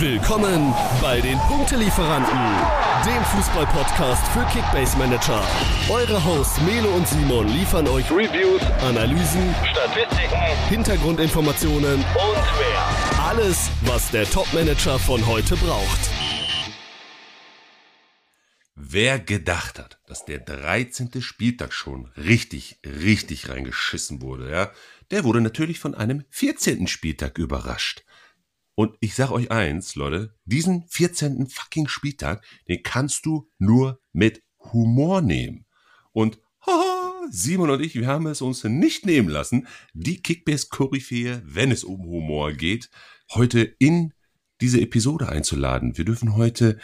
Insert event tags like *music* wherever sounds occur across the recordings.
Willkommen bei den Punktelieferanten, dem Fußball-Podcast für Kickbase Manager. Eure Hosts Melo und Simon liefern euch Reviews, Analysen, Statistiken, Hintergrundinformationen und mehr. Alles, was der Top-Manager von heute braucht. Wer gedacht hat, dass der 13. Spieltag schon richtig, richtig reingeschissen wurde, ja, der wurde natürlich von einem 14. Spieltag überrascht. Und ich sag euch eins, Leute, diesen 14. fucking Spieltag, den kannst du nur mit Humor nehmen. Und haha, Simon und ich, wir haben es uns nicht nehmen lassen, die Kickbase-Koryphäe, wenn es um Humor geht, heute in diese Episode einzuladen. Wir dürfen heute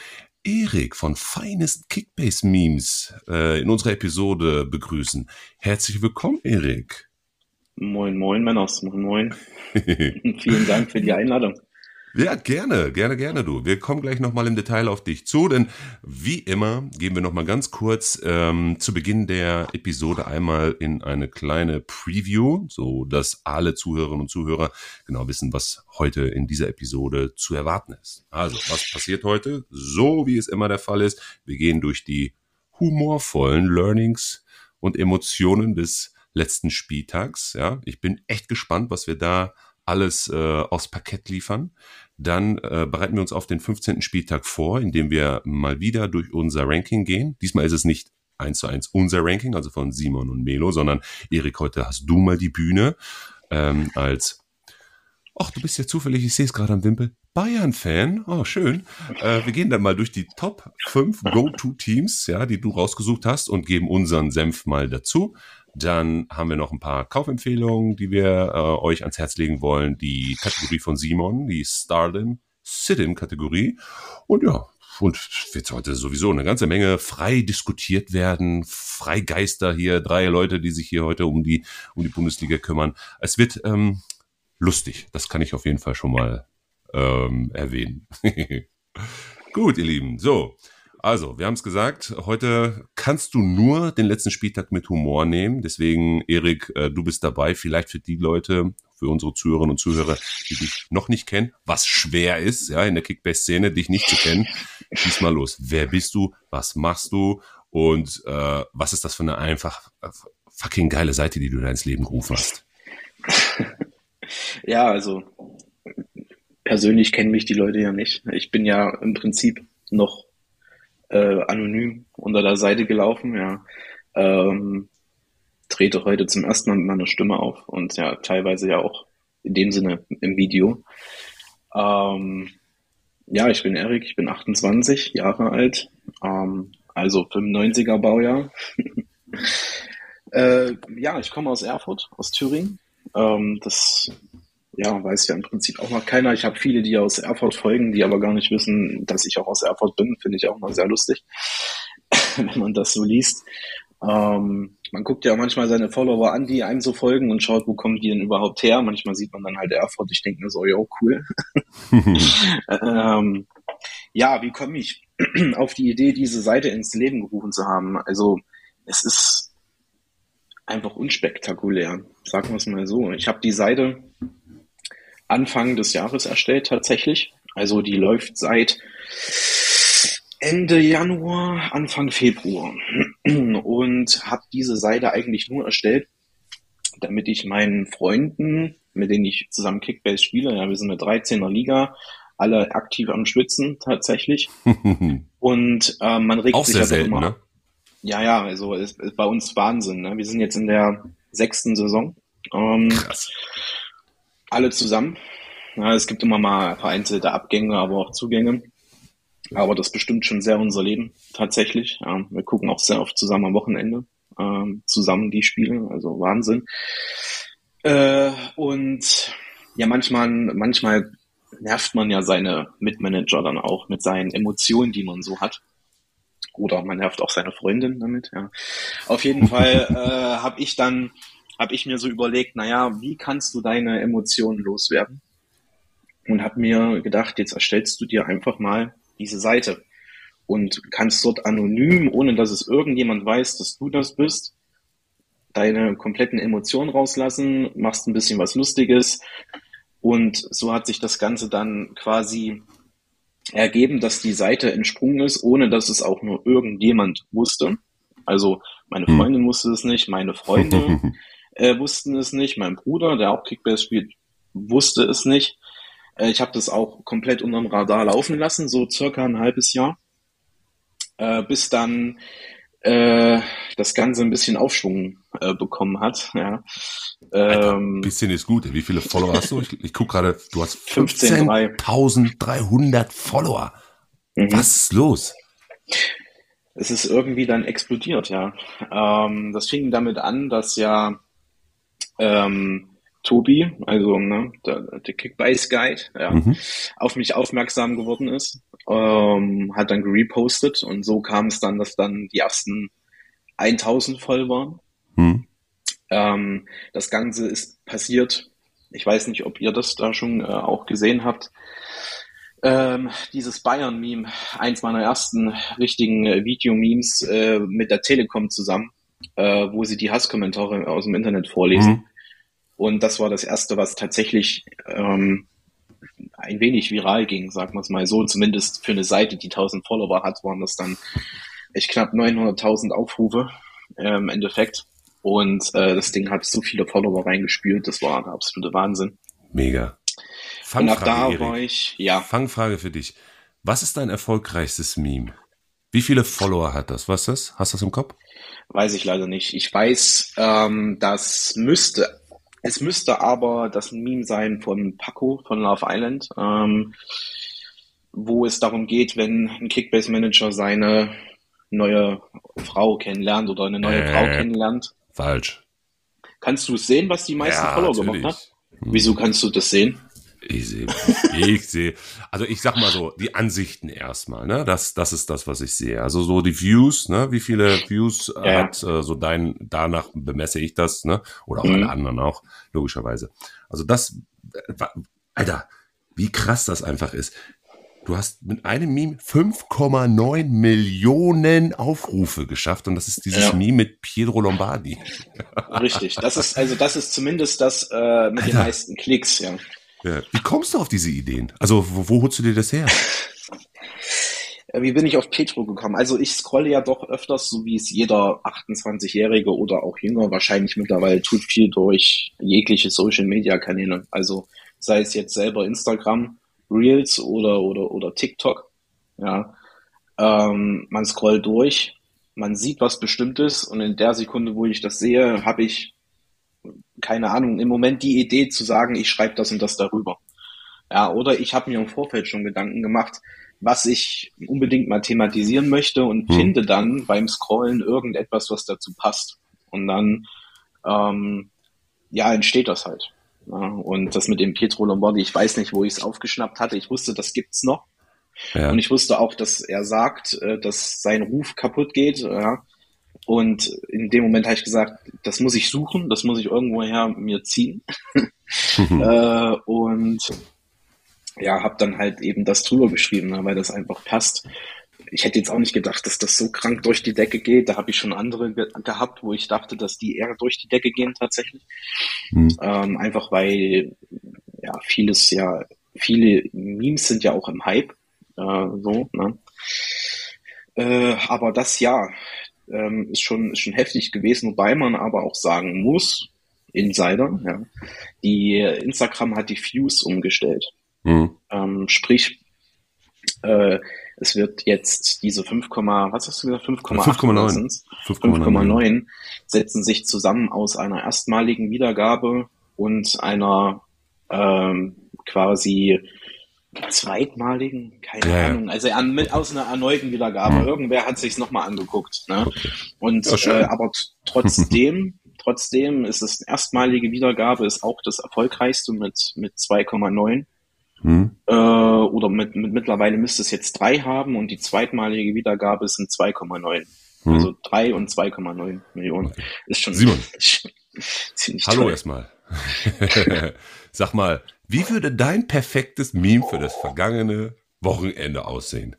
Erik von Finest Kickbase Memes äh, in unserer Episode begrüßen. Herzlich willkommen, Erik. Moin, moin, Männers. Moin, moin. *laughs* Vielen Dank für die Einladung. Ja, gerne, gerne, gerne du. Wir kommen gleich nochmal im Detail auf dich zu, denn wie immer gehen wir nochmal ganz kurz ähm, zu Beginn der Episode einmal in eine kleine Preview, so dass alle Zuhörerinnen und Zuhörer genau wissen, was heute in dieser Episode zu erwarten ist. Also, was passiert heute? So wie es immer der Fall ist, wir gehen durch die humorvollen Learnings und Emotionen des letzten Spieltags. Ja, ich bin echt gespannt, was wir da alles äh, aufs Parkett liefern. Dann äh, bereiten wir uns auf den 15. Spieltag vor, indem wir mal wieder durch unser Ranking gehen. Diesmal ist es nicht eins zu eins unser Ranking, also von Simon und Melo, sondern Erik, heute hast du mal die Bühne ähm, als Ach, du bist ja zufällig, ich sehe es gerade am Wimpel, Bayern-Fan. Oh, schön. Äh, wir gehen dann mal durch die Top 5 Go-To-Teams, ja, die du rausgesucht hast und geben unseren Senf mal dazu. Dann haben wir noch ein paar Kaufempfehlungen, die wir äh, euch ans Herz legen wollen. Die Kategorie von Simon, die Stardom, Sit-In Kategorie. Und ja, und wird heute sowieso eine ganze Menge frei diskutiert werden. Freigeister hier, drei Leute, die sich hier heute um die, um die Bundesliga kümmern. Es wird ähm, lustig. Das kann ich auf jeden Fall schon mal ähm, erwähnen. *laughs* Gut, ihr Lieben. So, also, wir haben es gesagt, heute kannst du nur den letzten Spieltag mit Humor nehmen. Deswegen, Erik, äh, du bist dabei. Vielleicht für die Leute, für unsere Zuhörerinnen und Zuhörer, die dich noch nicht kennen, was schwer ist, ja, in der Kickbase-Szene, dich nicht zu kennen. Schieß mal los. Wer bist du? Was machst du? Und äh, was ist das für eine einfach äh, fucking geile Seite, die du da ins Leben gerufen hast? *laughs* Ja, also persönlich kennen mich die Leute ja nicht. Ich bin ja im Prinzip noch äh, anonym unter der Seite gelaufen, ja. Ähm, trete heute zum ersten Mal mit meiner Stimme auf und ja, teilweise ja auch in dem Sinne im Video. Ähm, ja, ich bin Erik, ich bin 28 Jahre alt, ähm, also 95er Baujahr. *laughs* äh, ja, ich komme aus Erfurt, aus Thüringen. Ähm, das ja, weiß ja im Prinzip auch noch keiner. Ich habe viele, die aus Erfurt folgen, die aber gar nicht wissen, dass ich auch aus Erfurt bin. Finde ich auch mal sehr lustig, *laughs* wenn man das so liest. Ähm, man guckt ja manchmal seine Follower an, die einem so folgen und schaut, wo kommen die denn überhaupt her. Manchmal sieht man dann halt Erfurt. Ich denke mir so, ja, cool. *laughs* ähm, ja, wie komme ich *clears throat* auf die Idee, diese Seite ins Leben gerufen zu haben? Also es ist einfach unspektakulär, sagen wir es mal so. Ich habe die Seite Anfang des Jahres erstellt tatsächlich. Also die läuft seit Ende Januar, Anfang Februar und habe diese Seite eigentlich nur erstellt, damit ich meinen Freunden, mit denen ich zusammen Kickbase spiele, ja, wir sind eine 13er Liga, alle aktiv am Schwitzen tatsächlich. *laughs* und äh, man regt Auch sich sehr halt selten, immer. ne? Ja, ja, also ist, ist bei uns Wahnsinn. Ne? Wir sind jetzt in der sechsten Saison. Ähm, Krass. Alle zusammen. Ja, es gibt immer mal vereinzelte Abgänge, aber auch Zugänge. Aber das bestimmt schon sehr unser Leben tatsächlich. Ja, wir gucken auch sehr oft zusammen am Wochenende ähm, zusammen die Spiele, also Wahnsinn. Äh, und ja, manchmal, manchmal nervt man ja seine Mitmanager dann auch mit seinen Emotionen, die man so hat. Oder man nervt auch seine Freundin damit. Ja. Auf jeden Fall *laughs* äh, habe ich dann, habe ich mir so überlegt, naja, wie kannst du deine Emotionen loswerden? Und habe mir gedacht, jetzt erstellst du dir einfach mal diese Seite und kannst dort anonym, ohne dass es irgendjemand weiß, dass du das bist, deine kompletten Emotionen rauslassen, machst ein bisschen was Lustiges und so hat sich das Ganze dann quasi ergeben, dass die Seite entsprungen ist, ohne dass es auch nur irgendjemand wusste. Also meine Hm. Freundin wusste es nicht, meine Freunde *laughs* äh, wussten es nicht, mein Bruder, der auch Kickbase spielt, wusste es nicht. Äh, ich habe das auch komplett unterm Radar laufen lassen, so circa ein halbes Jahr, äh, bis dann äh, das Ganze ein bisschen Aufschwung äh, bekommen hat. Ja. Ähm, bisschen ist gut. Wie viele Follower hast du? Ich, ich guck gerade, du hast 15,3. 15.300 Follower. mhm. Was ist los? Es ist irgendwie dann explodiert, ja. Ähm, das fing damit an, dass ja ähm, Tobi, also ne, der, der Kickbase Guide, ja, Mhm. auf mich aufmerksam geworden ist, ähm, hat dann gerepostet und so kam es dann, dass dann die ersten 1000 voll waren. Hm. Ähm, das Ganze ist passiert. Ich weiß nicht, ob ihr das da schon äh, auch gesehen habt. Ähm, dieses Bayern-Meme, eins meiner ersten richtigen äh, Videomemes äh, mit der Telekom zusammen, äh, wo sie die Hasskommentare aus dem Internet vorlesen. Mhm. Und das war das erste, was tatsächlich ähm, ein wenig viral ging, sagen wir es mal so. Zumindest für eine Seite, die 1000 Follower hat, waren das dann echt knapp 900.000 Aufrufe äh, im Endeffekt. Und äh, das Ding hat so viele Follower reingespült, das war der absolute Wahnsinn. Mega. Und ab da Fangfrage, war Erik. ich, ja, Fangfrage für dich. Was ist dein erfolgreichstes Meme? Wie viele Follower hat das? Was ist das? Hast du das im Kopf? weiß ich leider nicht. Ich weiß, ähm, das müsste, es müsste aber das Meme sein von Paco von Love Island, ähm, wo es darum geht, wenn ein Kickbase-Manager seine neue Frau kennenlernt oder eine neue Äh. Frau kennenlernt. Falsch. Kannst du sehen, was die meisten Follower gemacht hat? Wieso kannst du das sehen? Ich sehe, ich sehe. Also ich sag mal so, die Ansichten erstmal, ne? Das, das ist das, was ich sehe. Also so die Views, ne? Wie viele Views äh, Ja. hat äh, so dein, danach bemesse ich das, ne? Oder auch Mhm. alle anderen auch, logischerweise. Also das, äh, Alter, wie krass das einfach ist. Du hast mit einem Meme 5,9 Millionen Aufrufe geschafft und das ist dieses Ja. Meme mit Pietro Lombardi. Richtig. Das ist, also das ist zumindest das äh, mit den Alter. meisten Klicks, ja. Ja. Wie kommst du auf diese Ideen? Also wo, wo holst du dir das her? *laughs* Äh, Wie bin ich auf Petro gekommen? Also ich scrolle ja doch öfters, so wie es jeder 28-Jährige oder auch jünger wahrscheinlich mittlerweile tut, viel durch jegliche Social-Media-Kanäle. Also sei es jetzt selber Instagram, Reels oder, oder, oder TikTok. Ja. Ähm, man scrollt durch, man sieht was Bestimmtes und in der Sekunde, wo ich das sehe, habe ich keine Ahnung, im Moment die Idee zu sagen, ich schreibe das und das darüber. Ja, oder ich habe mir im Vorfeld schon Gedanken gemacht, was ich unbedingt mal thematisieren möchte und Hm. finde dann beim Scrollen irgendetwas, was dazu passt. Und dann, ähm, ja, entsteht das halt. Ja, und das mit dem Pietro Lombardi, ich weiß nicht, wo ich es aufgeschnappt hatte. Ich wusste, das gibt's noch. Ja. Und ich wusste auch, dass er sagt, äh, dass sein Ruf kaputt geht. Ja. Und in dem Moment habe ich gesagt, das muss ich suchen, das muss ich irgendwoher mir ziehen. *laughs* Äh, und ja, habe dann halt eben das drüber geschrieben, ne, weil das einfach passt. Ich hätte jetzt auch nicht gedacht, dass das so krank durch die Decke geht. Da habe ich schon andere ge gehabt, wo ich dachte, dass die eher durch die Decke gehen tatsächlich. Hm. Ähm, einfach weil ja vieles ja, viele Memes sind ja auch im Hype. Äh, so, ne? Äh, aber das ja ähm, ist schon, ist schon heftig gewesen, wobei man aber auch sagen muss, Insider, ja, die Instagram hat die Views umgestellt. Hm. Ähm, sprich, äh, es wird jetzt diese 5, was hast du gesagt? 5,8 5,9. sind's? 5,9. 5,9 setzen sich zusammen aus einer erstmaligen Wiedergabe und einer ähm, quasi zweitmaligen, keine Ja. Ahnung, also an, mit, aus einer erneuten Wiedergabe. Hm. Irgendwer hat sich's nochmal angeguckt. Ne? Und äh, aber trotzdem, *laughs* trotzdem ist es eine erstmalige Wiedergabe, ist auch das erfolgreichste mit mit 2,9 Hm. äh, oder mit, mit mittlerweile müsste es jetzt drei haben und die zweitmalige Wiedergabe sind 2,9. Hm. Also drei und 2,9 Millionen. Ist schon Simon. *laughs* ziemlich Hallo toll. erstmal. *laughs* Sag mal, wie würde dein perfektes Meme für das vergangene Wochenende aussehen?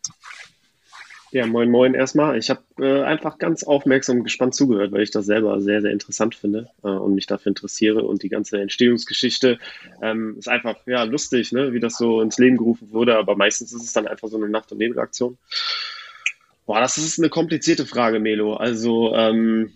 Ja, moin moin erstmal. Ich habe äh, einfach ganz aufmerksam und gespannt zugehört, weil ich das selber sehr, sehr interessant finde äh, und mich dafür interessiere. Und die ganze Entstehungsgeschichte ähm, ist einfach ja lustig, ne? wie das so ins Leben gerufen wurde, aber meistens ist es dann einfach so eine Nacht- und Nebelaktion. Boah, das ist eine komplizierte Frage, Melo. Also ähm,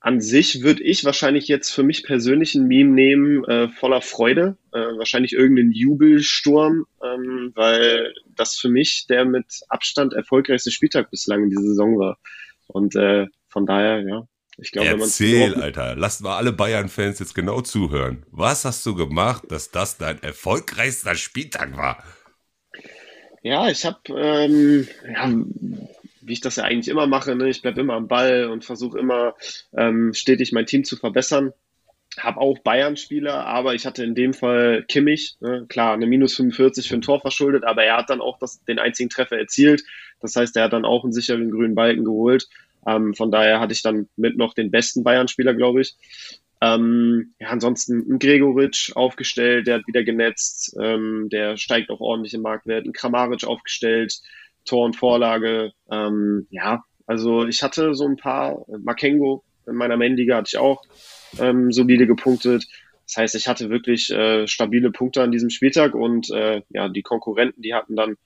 an sich würde ich wahrscheinlich jetzt für mich persönlich ein Meme nehmen, äh, voller Freude, äh, wahrscheinlich irgendeinen Jubelsturm, ähm, weil das für mich der mit Abstand erfolgreichste Spieltag bislang in dieser Saison war. Und äh, von daher, ja, ich glaube, Erzähl, Alter, lasst mal alle Bayern-Fans jetzt genau zuhören. Was hast du gemacht, dass das dein erfolgreichster Spieltag war? Ja, ich habe ähm, ja, wie ich das ja eigentlich immer mache. Ne? Ich bleibe immer am Ball und versuche immer ähm, stetig mein Team zu verbessern. Habe auch Bayern-Spieler, aber ich hatte in dem Fall Kimmich, ne? klar, eine minus 45 für ein Tor verschuldet, aber er hat dann auch das, den einzigen Treffer erzielt. Das heißt, er hat dann auch einen sicheren grünen Balken geholt. Ähm, von daher hatte ich dann mit noch den besten Bayern-Spieler, glaube ich. Ähm, ja, ansonsten ein Gregoritsch aufgestellt, der hat wieder genetzt, ähm, der steigt auch ordentlich im Marktwert. Ein Kramaric aufgestellt, Tor und Vorlage. Ähm, ja, also ich hatte so ein paar, Makengo in meiner Mendiga hatte ich auch ähm, solide gepunktet. Das heißt, ich hatte wirklich äh, stabile Punkte an diesem Spieltag und äh, ja, die Konkurrenten, die hatten dann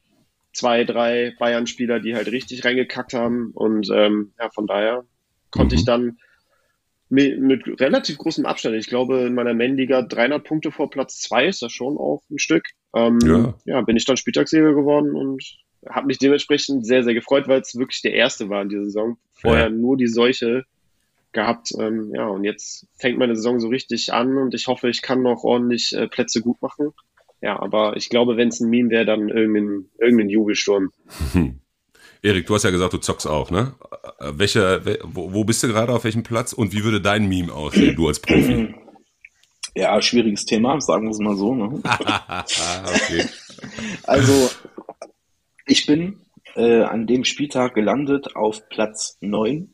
zwei, drei Bayern-Spieler, die halt richtig reingekackt haben und ähm, ja, von daher konnte mhm. ich dann mit, mit relativ großem Abstand, ich glaube in meiner Mendiga 300 Punkte vor Platz zwei ist das schon auch ein Stück. Ähm, ja. ja, bin ich dann Spieltagssieger geworden und habe mich dementsprechend sehr, sehr gefreut, weil es wirklich der erste war in dieser Saison. Vorher ja. nur die Seuche gehabt. Ähm, ja, und jetzt fängt meine Saison so richtig an und ich hoffe, ich kann noch ordentlich äh, Plätze gut machen. Ja, aber ich glaube, wenn es ein Meme wäre, dann irgendein, irgendein Jubelsturm. Hm. Erik, du hast ja gesagt, du zockst auch, ne? Äh, welche, wo, wo bist du gerade auf welchem Platz und wie würde dein Meme aussehen, du als Profi? Ja, schwieriges Thema, sagen wir es mal so. Ne? *laughs* okay. Also ich bin äh, an dem Spieltag gelandet auf Platz 9.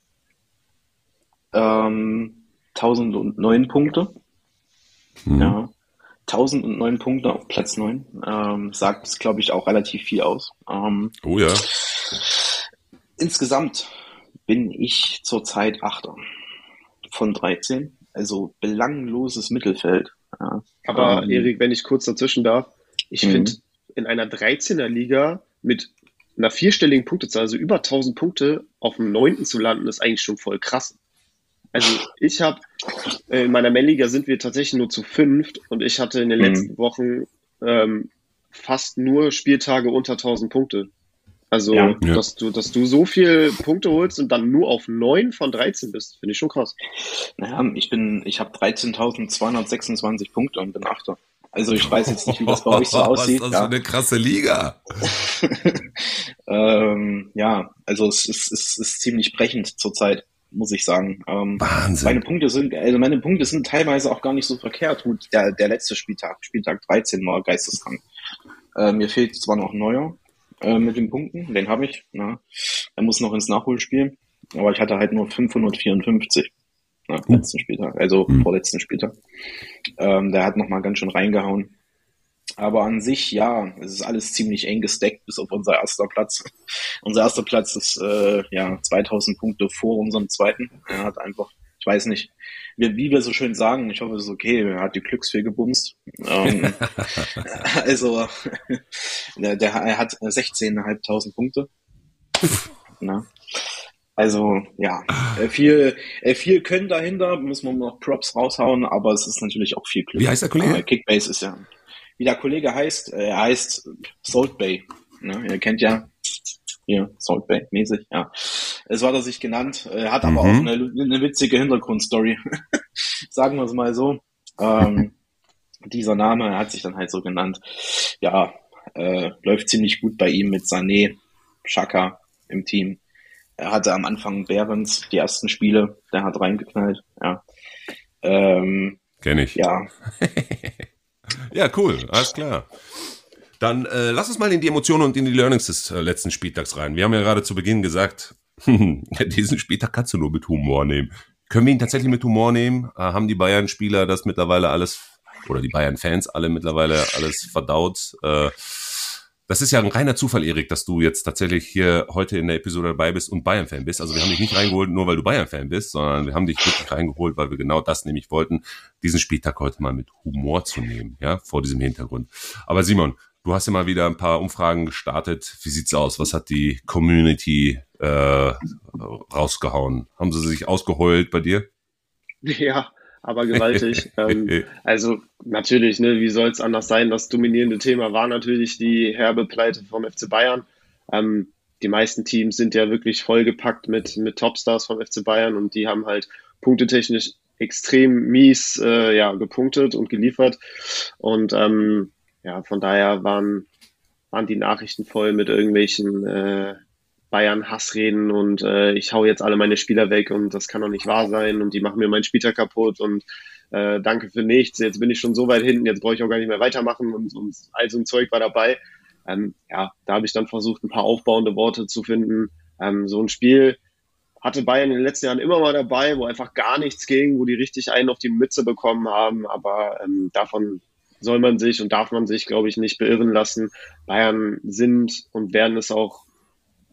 Ähm, 1009 Punkte. Mhm. Ja. 1009 Punkte auf Platz 9. Ähm, sagt, glaube ich, auch relativ viel aus. Ähm, oh ja. Insgesamt bin ich zurzeit Achter von 13. Also belangloses Mittelfeld. Ja. Aber ähm, Erik, wenn ich kurz dazwischen darf, ich mhm. finde in einer 13er Liga mit einer vierstelligen Punktezahl, also über 1000 Punkte auf dem neunten zu landen, ist eigentlich schon voll krass. Also ich habe, äh, in meiner Melliga sind wir tatsächlich nur zu fünft und ich hatte in den mhm. letzten Wochen ähm, fast nur Spieltage unter 1000 Punkte. Also, ja. dass du, dass du so viel Punkte holst und dann nur auf neun von 13 bist, finde ich schon krass. Naja, ich bin, ich habe 13.226 Punkte und bin Achter. Also ich weiß jetzt nicht, wie das bei euch so aussieht. *laughs* Was ist das ja. für eine krasse Liga? *laughs* ähm, ja, also es ist, es ist ziemlich brechend zurzeit, muss ich sagen. Ähm, Wahnsinn. Meine Punkte sind, also meine Punkte sind teilweise auch gar nicht so verkehrt. Gut, der, der letzte Spieltag, Spieltag 13 war geisteskrank. Äh, mir fehlt zwar noch ein neuer äh, mit den Punkten, den habe ich. Na, er muss noch ins Nachholspiel, aber ich hatte halt nur 554 na, uh. letzten Spieltag, also mhm. vorletzten Spieltag. Ähm, der hat nochmal ganz schön reingehauen. Aber an sich, ja, es ist alles ziemlich eng gesteckt, bis auf unser erster Platz. *laughs* unser erster Platz ist äh, ja 2000 Punkte vor unserem zweiten. Er hat einfach, ich weiß nicht, wie, wie wir so schön sagen, ich hoffe, es ist okay, er hat die Glücksfee gebumst. Ähm, *laughs* *laughs* also, der, der, er hat 16.500 Punkte. Na, also ja, äh, viel, äh, viel Können dahinter, muss man noch Props raushauen, aber es ist natürlich auch viel Glück. Wie heißt der Kollege? Äh, Kickbase ist ja, wie der Kollege heißt, er heißt Salt Bay. Ne? Ihr kennt ja hier Salt Bay mäßig, ja. Es war er sich genannt, er hat mhm. aber auch eine, eine witzige Hintergrundstory. *laughs* Sagen wir es mal so. Ähm, dieser Name hat sich dann halt so genannt. Ja, äh, läuft ziemlich gut bei ihm mit Sané, Chaka im Team. Er hatte am Anfang Behrens die ersten Spiele, der hat reingeknallt, ja. Ähm, Kenn ich. Ja. *laughs* ja, cool, alles klar. Dann äh, lass uns mal in die Emotionen und in die Learnings des äh, letzten Spieltags rein. Wir haben ja gerade zu Beginn gesagt, *laughs* diesen Spieltag kannst du nur mit Humor nehmen. Können wir ihn tatsächlich mit Humor nehmen? Äh, haben die Bayern-Spieler das mittlerweile alles, oder die Bayern-Fans alle mittlerweile alles verdaut? Äh, das ist ja ein reiner Zufall, Erik, dass du jetzt tatsächlich hier heute in der Episode dabei bist und Bayern-Fan bist. Also wir haben dich nicht reingeholt, nur weil du Bayern-Fan bist, sondern wir haben dich wirklich reingeholt, weil wir genau das nämlich wollten, diesen Spieltag heute mal mit Humor zu nehmen, ja, vor diesem Hintergrund. Aber Simon, du hast ja mal wieder ein paar Umfragen gestartet. Wie sieht's aus? Was hat die Community äh, rausgehauen? Haben sie sich ausgeheult bei dir? *laughs* Ja, aber gewaltig. *laughs* ähm, also natürlich, ne, wie soll es anders sein? Das dominierende Thema war natürlich die herbe Pleite vom FC Bayern. Ähm, die meisten Teams sind ja wirklich vollgepackt mit, mit Topstars vom FC Bayern und die haben halt punktetechnisch extrem mies äh, ja, gepunktet und geliefert. Und ähm, ja, von daher waren, waren die Nachrichten voll mit irgendwelchen äh, Bayern-Hassreden und äh, ich hau jetzt alle meine Spieler weg und das kann doch nicht wahr sein und die machen mir meinen Spieltag kaputt und äh, danke für nichts, jetzt bin ich schon so weit hinten, jetzt brauche ich auch gar nicht mehr weitermachen und, und all so ein Zeug war dabei. Ähm, ja, da habe ich dann versucht, ein paar aufbauende Worte zu finden. Ähm, so ein Spiel hatte Bayern in den letzten Jahren immer mal dabei, wo einfach gar nichts ging, wo die richtig einen auf die Mütze bekommen haben, aber ähm, davon soll man sich und darf man sich, glaube ich, nicht beirren lassen. Bayern sind und werden es auch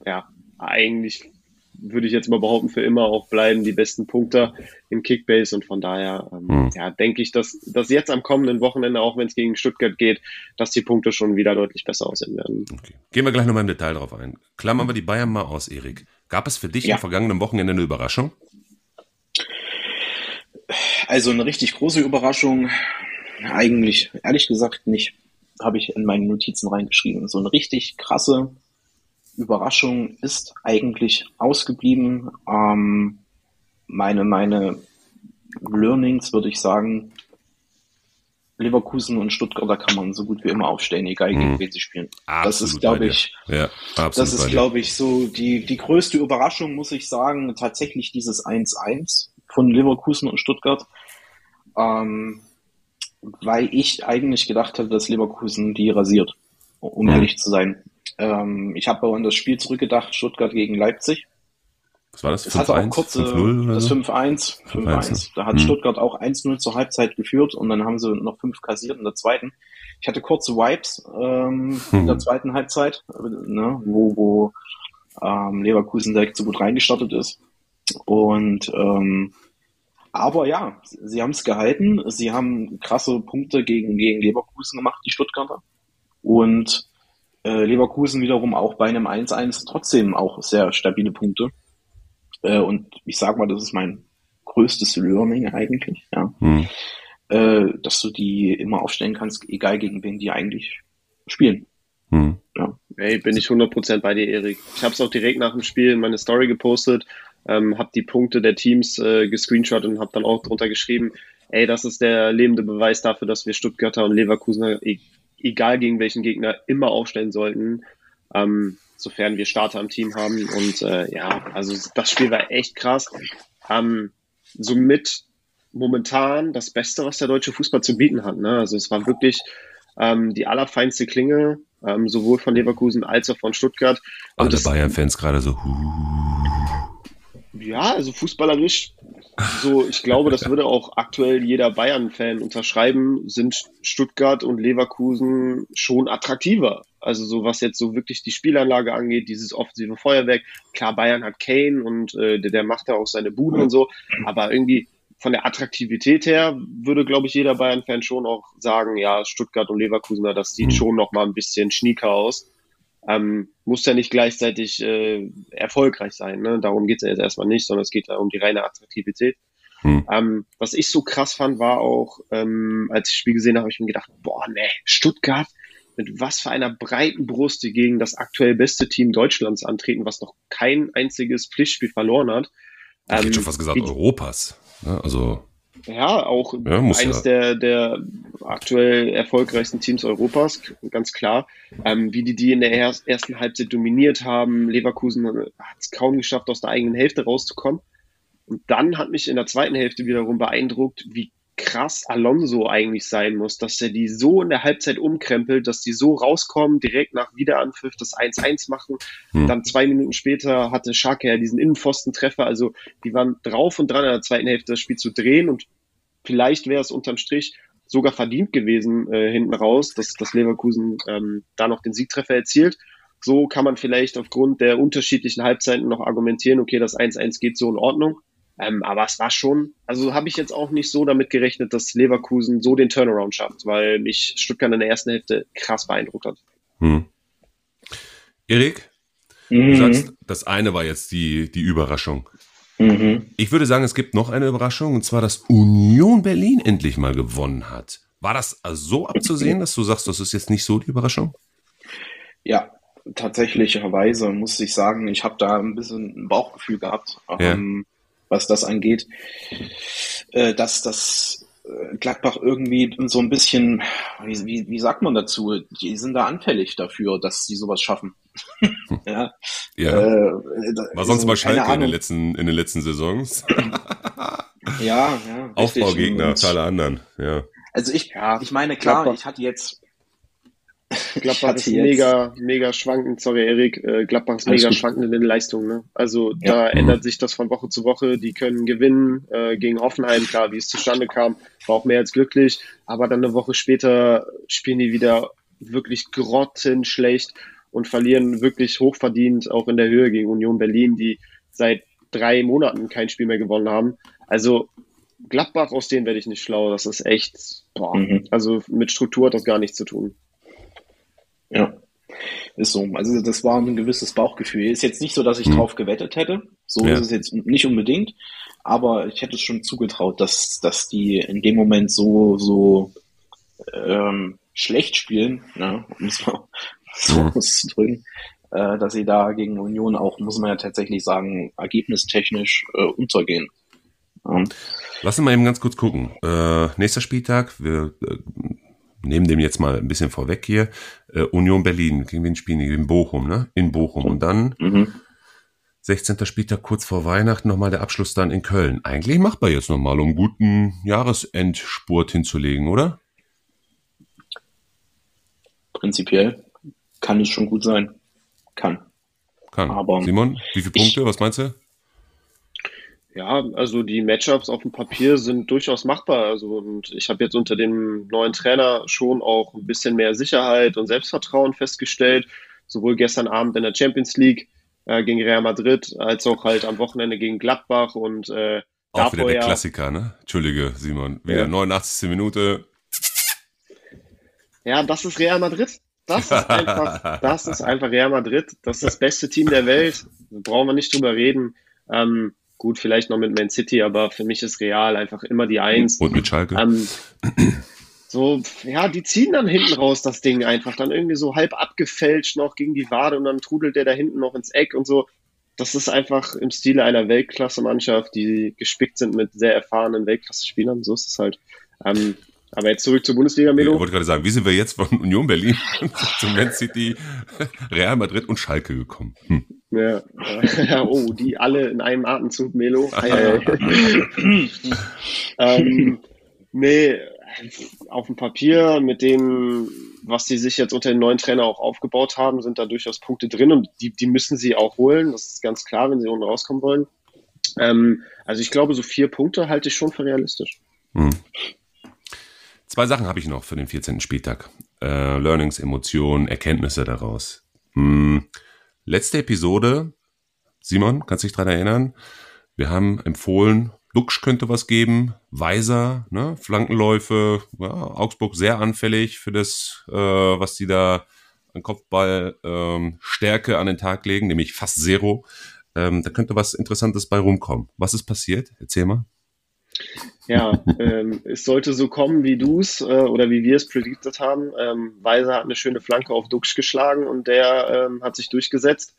ja, eigentlich würde ich jetzt mal behaupten, für immer auch bleiben die besten Punkte im Kickbase und von daher ähm, hm. ja, denke ich, dass, dass jetzt am kommenden Wochenende, auch wenn es gegen Stuttgart geht, dass die Punkte schon wieder deutlich besser aussehen werden. Okay. Gehen wir gleich nochmal im Detail drauf ein. Klammern wir die Bayern mal aus, Erik. Gab es für dich ja. am vergangenen Wochenende eine Überraschung? Also eine richtig große Überraschung, eigentlich, ehrlich gesagt, nicht. Habe ich in meine Notizen reingeschrieben. So eine richtig krasse Überraschung ist eigentlich ausgeblieben. Ähm, meine, meine Learnings würde ich sagen, Leverkusen und Stuttgart, da kann man so gut wie immer aufstellen, egal gegen hm. wen sie spielen. Absolut das ist, glaube ich, ja, das ist, glaube ich, so die, die größte Überraschung, muss ich sagen, tatsächlich dieses 1-1 von Leverkusen und Stuttgart. Ähm, weil ich eigentlich gedacht hatte, dass Leverkusen die rasiert, um hm. ehrlich zu sein. Ähm, ich habe an das Spiel zurückgedacht, Stuttgart gegen Leipzig. Was war das? Es hatte auch kurze, das 5-1, 5-1. Da hat hm. Stuttgart auch 1-0 zur Halbzeit geführt und dann haben sie noch fünf kassiert in der zweiten. Ich hatte kurze Vibes ähm, hm. in der zweiten Halbzeit, ne, wo, wo ähm, Leverkusen direkt so gut reingestartet ist. Und ähm, aber ja, sie haben es gehalten. Sie haben krasse Punkte gegen, gegen Leverkusen gemacht, die Stuttgarter. Und äh, Leverkusen wiederum auch bei einem 1-1 trotzdem auch sehr stabile Punkte. Äh, und ich sag mal, das ist mein größtes Learning eigentlich, ja. Hm. Äh, dass du die immer aufstellen kannst, egal gegen wen die eigentlich spielen. Hm. Ja. Hey, bin ich 100% bei dir, Erik. Ich habe es auch direkt nach dem Spiel in meine Story gepostet, ähm, habe die Punkte der Teams äh, gescreenshot und habe dann auch drunter geschrieben, ey, das ist der lebende Beweis dafür, dass wir Stuttgarter und Leverkusener egal gegen welchen Gegner, immer aufstellen sollten, ähm, sofern wir Starter im Team haben. Und äh, ja, also das Spiel war echt krass. Ähm, somit momentan das Beste, was der deutsche Fußball zu bieten hat. Ne? Also es war wirklich ähm, die allerfeinste Klinge, ähm, sowohl von Leverkusen als auch von Stuttgart. Und Alle Bayern-Fans gerade so. Ja, also fußballerisch so, ich glaube, das würde auch aktuell jeder Bayern-Fan unterschreiben, sind Stuttgart und Leverkusen schon attraktiver. Also so was jetzt so wirklich die Spielanlage angeht, dieses offensive Feuerwerk. Klar, Bayern hat Kane und äh, der, der macht da auch seine Buden und so, aber irgendwie von der Attraktivität her würde, glaube ich, jeder Bayern-Fan schon auch sagen, ja, Stuttgart und Leverkusen, das sieht schon noch mal ein bisschen schnieker aus. Ähm, muss ja nicht gleichzeitig äh, erfolgreich sein. Ne? Darum geht es ja jetzt erstmal nicht, sondern es geht ja um die reine Attraktivität. Hm. Ähm, was ich so krass fand, war auch, ähm, als ich das Spiel gesehen habe, habe ich mir gedacht, boah, ne, Stuttgart, mit was für einer breiten Brust die gegen das aktuell beste Team Deutschlands antreten, was noch kein einziges Pflichtspiel verloren hat. Ich hätte schon fast gesagt, Europas. Ne? Also ja, auch ja, eines ja. der, der aktuell erfolgreichsten Teams Europas, ganz klar. Ähm, wie die die in der ersten Halbzeit dominiert haben. Leverkusen hat es kaum geschafft, aus der eigenen Hälfte rauszukommen. Und dann hat mich in der zweiten Hälfte wiederum beeindruckt, wie krass Alonso eigentlich sein muss, dass er die so in der Halbzeit umkrempelt, dass die so rauskommen, direkt nach Wiederanpfiff das 1-1 machen. Hm. Dann zwei Minuten später hatte Schalke ja diesen Innenpfostentreffer. Also die waren drauf und dran in der zweiten Hälfte das Spiel zu drehen und vielleicht wäre es unterm Strich sogar verdient gewesen äh, hinten raus, dass, dass Leverkusen ähm, da noch den Siegtreffer erzielt. So kann man vielleicht aufgrund der unterschiedlichen Halbzeiten noch argumentieren, okay, das 1-1 geht so in Ordnung. Ähm, aber es war schon, also habe ich jetzt auch nicht so damit gerechnet, dass Leverkusen so den Turnaround schafft, weil mich Stuttgart in der ersten Hälfte krass beeindruckt hat. Hm. Erik, mhm. du sagst, das eine war jetzt die, die Überraschung. Mhm. Ich würde sagen, es gibt noch eine Überraschung, und zwar, dass Union Berlin endlich mal gewonnen hat. War das so abzusehen, dass du sagst, das ist jetzt nicht so die Überraschung? Ja, tatsächlicherweise muss ich sagen, ich habe da ein bisschen ein Bauchgefühl gehabt, ja. ähm, was das angeht, äh, dass das Gladbach irgendwie so ein bisschen, wie, wie, wie sagt man dazu, die sind da anfällig dafür, dass sie sowas schaffen. *laughs* ja. ja. Äh, War sonst mal Schalke in den, letzten, in den letzten Saisons. ja, ja. Aufbaugegner für alle anderen, ja. Also ich, ja, ich meine, klar, Gladbach. ich hatte jetzt *laughs* Gladbach ist mega, mega schwankend, sorry Erik, äh, Gladbach ist mega schwankend in den Leistungen. Ne? Also ja. da mhm. ändert sich das von Woche zu Woche. Die können gewinnen äh, gegen Hoffenheim, klar, wie es zustande kam, war auch mehr als glücklich. Aber dann eine Woche später spielen die wieder wirklich grottenschlecht und verlieren wirklich hochverdient auch in der Höhe gegen Union Berlin, die seit drei Monaten kein Spiel mehr gewonnen haben. Also Gladbach, aus denen werde ich nicht schlau. Das ist echt, boah, mhm. also mit Struktur hat das gar nichts zu tun. Ist so. Also das war ein gewisses Bauchgefühl. Ist jetzt nicht so, dass ich hm. drauf gewettet hätte. So ja. ist es jetzt nicht unbedingt. Aber ich hätte es schon zugetraut, dass, dass die in dem Moment so, so ähm, schlecht spielen, ne, um es mal *laughs* so ja. auszudrücken, äh, dass sie da gegen Union auch, muss man ja tatsächlich sagen, ergebnistechnisch äh, untergehen. Ja. Lass uns mal eben ganz kurz gucken. Äh, nächster Spieltag, wir äh, nehmen dem jetzt mal ein bisschen vorweg hier. Äh, Union Berlin, gegen wen spielen die? In Bochum, ne? In Bochum. Und dann mhm. 16. Spieltag kurz vor Weihnachten nochmal der Abschluss dann in Köln. Eigentlich machbar jetzt nochmal, um guten Jahresendspurt hinzulegen, oder? Prinzipiell kann es schon gut sein. Kann. Kann. Aber Simon, wie viele Punkte? Was meinst du? Ja, also die Matchups auf dem Papier sind durchaus machbar. Also und ich habe jetzt unter dem neuen Trainer schon auch ein bisschen mehr Sicherheit und Selbstvertrauen festgestellt. Sowohl gestern Abend in der Champions League äh, gegen Real Madrid als auch halt am Wochenende gegen Gladbach und äh, auch wieder der Klassiker, ne? Entschuldige, Simon. Wieder ja. 89. Minute. Ja, das ist Real Madrid. Das ist *laughs* einfach, das ist einfach Real Madrid. Das ist das beste Team der Welt. Da brauchen wir nicht drüber reden. Ähm, Gut, vielleicht noch mit Man City, aber für mich ist Real einfach immer die Eins. Und mit Schalke. Ähm, so, ja, die ziehen dann hinten raus das Ding einfach. Dann irgendwie so halb abgefälscht noch gegen die Wade und dann trudelt der da hinten noch ins Eck und so. Das ist einfach im Stile einer Weltklasse-Mannschaft, die gespickt sind mit sehr erfahrenen Weltklasse-Spielern. So ist es halt. Ähm, aber jetzt zurück zur Bundesliga, Melo. Ich wollte gerade sagen, wie sind wir jetzt von Union Berlin *laughs* zu Man City, Real Madrid und Schalke gekommen? Hm. Ja, *laughs* oh, die alle in einem Atemzug, Melo. *laughs* *laughs* ähm, nee, auf dem Papier mit dem, was sie sich jetzt unter den neuen Trainer auch aufgebaut haben, sind da durchaus Punkte drin und die, die müssen sie auch holen. Das ist ganz klar, wenn sie unten rauskommen wollen. Ähm, also ich glaube, so vier Punkte halte ich schon für realistisch. Hm. Zwei Sachen habe ich noch für den 14. Spieltag. Äh, Learnings, Emotionen, Erkenntnisse daraus. Hm. Letzte Episode, Simon, kannst dich dran erinnern? Wir haben empfohlen, Duxch könnte was geben, Weiser, ne, Flankenläufe, ja, Augsburg sehr anfällig für das, äh, was die da an Kopfball ähm, an den Tag legen, nämlich fast Zero. Ähm, da könnte was Interessantes bei rumkommen. Was ist passiert? Erzähl mal. Ja, ähm, es sollte so kommen, wie du es äh, oder wie wir es predicted haben. Ähm, Weiser hat eine schöne Flanke auf Duxch geschlagen und der ähm, hat sich durchgesetzt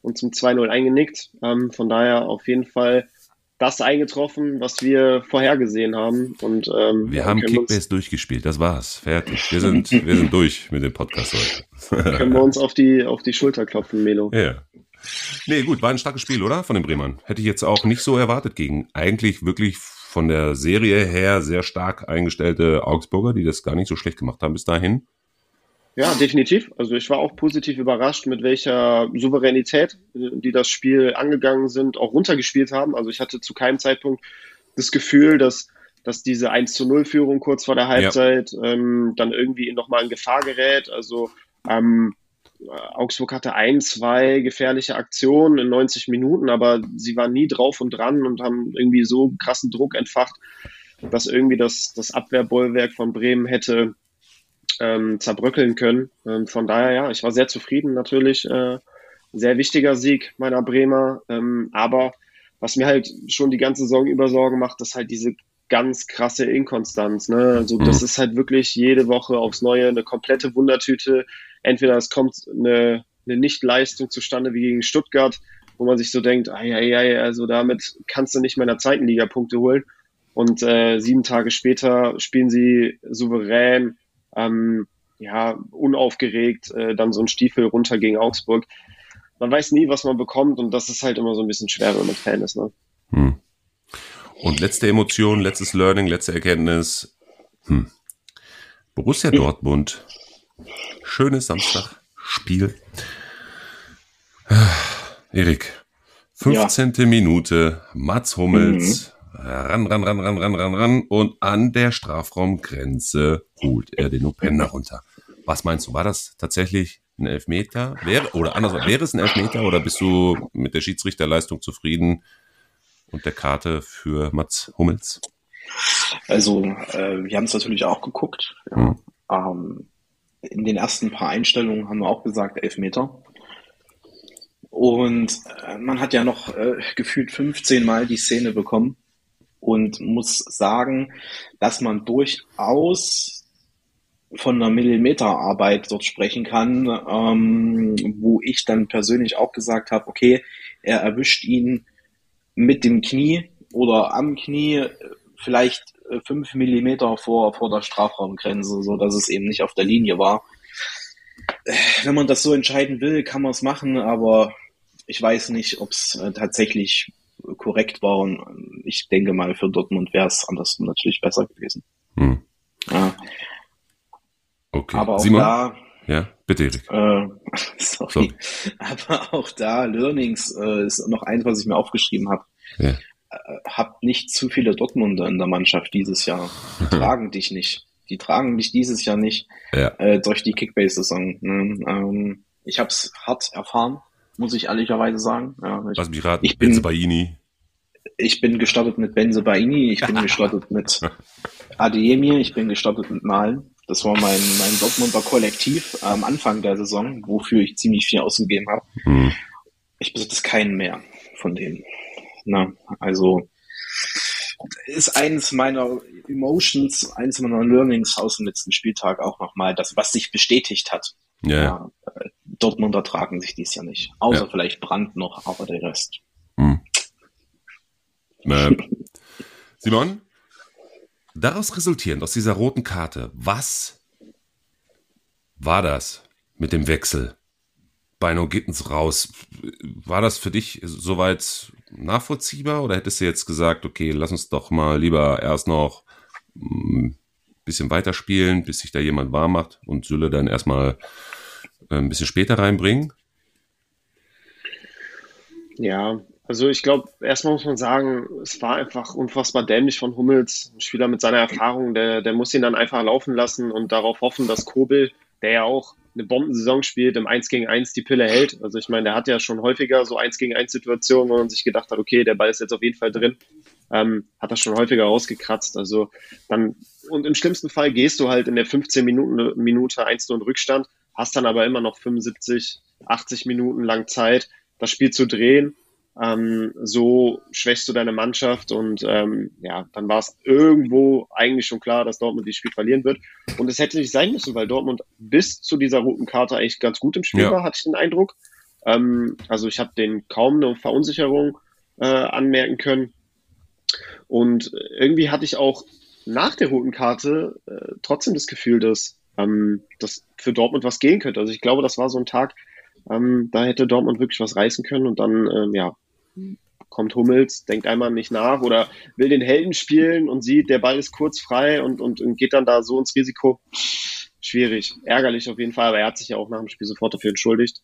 und zum 2-0 eingenickt. Ähm, von daher auf jeden Fall das eingetroffen, was wir vorhergesehen haben. Und, ähm, wir haben Kickbase durchgespielt, das war's. Fertig. Wir sind, wir sind durch mit dem Podcast heute. *laughs* können wir uns auf die, auf die Schulter klopfen, Melo. Ja. Nee, gut, war ein starkes Spiel, oder? Von den Bremern. Hätte ich jetzt auch nicht so erwartet gegen eigentlich wirklich von der Serie her sehr stark eingestellte Augsburger, die das gar nicht so schlecht gemacht haben bis dahin. Ja, definitiv. Also ich war auch positiv überrascht, mit welcher Souveränität die das Spiel angegangen sind, auch runtergespielt haben. Also ich hatte zu keinem Zeitpunkt das Gefühl, dass dass diese 1 zu 0 Führung kurz vor der Halbzeit ja. ähm, dann irgendwie nochmal in Gefahr gerät. Also ähm, Augsburg hatte ein, zwei gefährliche Aktionen in 90 Minuten, aber sie waren nie drauf und dran und haben irgendwie so krassen Druck entfacht, dass irgendwie das, das Abwehrbollwerk von Bremen hätte ähm, zerbröckeln können. Ähm, von daher, ja, ich war sehr zufrieden natürlich. Äh, sehr wichtiger Sieg meiner Bremer. Ähm, aber was mir halt schon die ganze Saison über Sorgen macht, ist halt diese ganz krasse Inkonstanz. Ne? Also das mhm. ist halt wirklich jede Woche aufs Neue eine komplette Wundertüte. Entweder es kommt eine, eine Nichtleistung zustande wie gegen Stuttgart, wo man sich so denkt, ai, ai, ai, also damit kannst du nicht mehr in der zweiten Liga Punkte holen. Und äh, sieben Tage später spielen sie souverän, ähm, ja, unaufgeregt, äh, dann so ein Stiefel runter gegen Augsburg. Man weiß nie, was man bekommt und das ist halt immer so ein bisschen schwer, wenn man Fan ist. Ne? Hm. Und letzte Emotion, letztes Learning, letzte Erkenntnis. Hm. Borussia Dortmund. Schönes Samstagspiel. Erik, 15. Ja. Minute, Mats Hummels, mhm. ran, ran, ran, ran, ran, ran, ran und an der Strafraumgrenze holt er den Openda runter. Was meinst du, war das tatsächlich ein Elfmeter? Wäre, oder anders, wäre es ein Elfmeter oder bist du mit der Schiedsrichterleistung zufrieden? und der Karte für Mats Hummels? Also, äh, wir haben es natürlich auch geguckt. Ja. Mhm. Ähm, in den ersten paar Einstellungen haben wir auch gesagt, elf Meter. Und äh, man hat ja noch äh, gefühlt 15 Mal die Szene bekommen und muss sagen, dass man durchaus von einer Millimeterarbeit dort sprechen kann, ähm, wo ich dann persönlich auch gesagt habe, okay, er erwischt ihn mit dem Knie oder am Knie vielleicht äh, fünf Millimeter vor, vor der Strafraumgrenze, so dass es eben nicht auf der Linie war. Äh, wenn man das so entscheiden will, kann man es machen, aber ich weiß nicht, ob es äh, tatsächlich korrekt war und ich denke mal, für Dortmund wäre es andersrum natürlich besser gewesen. Hm. Ja. Okay. Aber auch Simon? da. Ja, bitte, Erik. Äh, *laughs* sorry. sorry. Aber auch da, Learnings äh, ist noch eins, was ich mir aufgeschrieben habe. Ja. Äh, habt nicht zu viele Dortmunder in der Mannschaft dieses Jahr. Die tragen dich nicht. Die tragen dich dieses Jahr nicht ja. äh, durch die Kickbase-Saison. Ne? Ähm, ich habe es hart erfahren, muss ich ehrlicherweise sagen. Ja, ich, Was mich raten, ich bin, Baini. Ich bin gestartet mit Benze Baini, ich bin *laughs* gestartet mit Adeyemi, ich bin gestartet mit Malen. Das war mein, mein Dortmunder Kollektiv am Anfang der Saison, wofür ich ziemlich viel ausgegeben habe. Hm. Ich besitze keinen mehr von denen. Na, also ist eines meiner Emotions, eines meiner Learnings aus dem letzten Spieltag auch nochmal, das, was sich bestätigt hat. Ja. ja Dortmunder tragen sich dies ja nicht. Außer ja. vielleicht Brand noch, aber der Rest. Hm. Äh, *laughs* Simon, Daraus resultierend, aus dieser roten Karte, was war das mit dem Wechsel? Beino Gittens raus. War das für dich soweit nachvollziehbar oder hättest du jetzt gesagt, okay, lass uns doch mal lieber erst noch ein mm, bisschen weiterspielen, bis sich da jemand warm macht und Sülle dann erstmal äh, ein bisschen später reinbringen? Ja, also ich glaube, erstmal muss man sagen, es war einfach unfassbar dämlich von Hummels. Ein Spieler mit seiner Erfahrung, der, der muss ihn dann einfach laufen lassen und darauf hoffen, dass Kobel, der ja auch eine Bombensaison spielt, im 1 gegen 1 die Pille hält. Also ich meine, der hat ja schon häufiger so 1 gegen 1 Situationen, wo man sich gedacht hat, okay, der Ball ist jetzt auf jeden Fall drin. Ähm, hat das schon häufiger rausgekratzt. Also dann, und im schlimmsten Fall gehst du halt in der 15 Minuten, Minute 1 in Rückstand, hast dann aber immer noch 75, 80 Minuten lang Zeit, das Spiel zu drehen ähm, so schwächst du deine Mannschaft und ähm, ja, dann war es irgendwo eigentlich schon klar, dass Dortmund das Spiel verlieren wird. Und es hätte nicht sein müssen, weil Dortmund bis zu dieser roten Karte eigentlich ganz gut im Spiel ja. war, hatte ich den Eindruck. Ähm, also ich habe den kaum eine Verunsicherung äh, anmerken können. Und irgendwie hatte ich auch nach der roten Karte äh, trotzdem das Gefühl, dass, ähm, dass für Dortmund was gehen könnte. Also ich glaube, das war so ein Tag, ähm, da hätte Dortmund wirklich was reißen können und dann ähm, ja, kommt Hummels, denkt einmal nicht nach oder will den Helden spielen und sieht, der Ball ist kurz frei und, und, und geht dann da so ins Risiko. Schwierig, ärgerlich auf jeden Fall, aber er hat sich ja auch nach dem Spiel sofort dafür entschuldigt.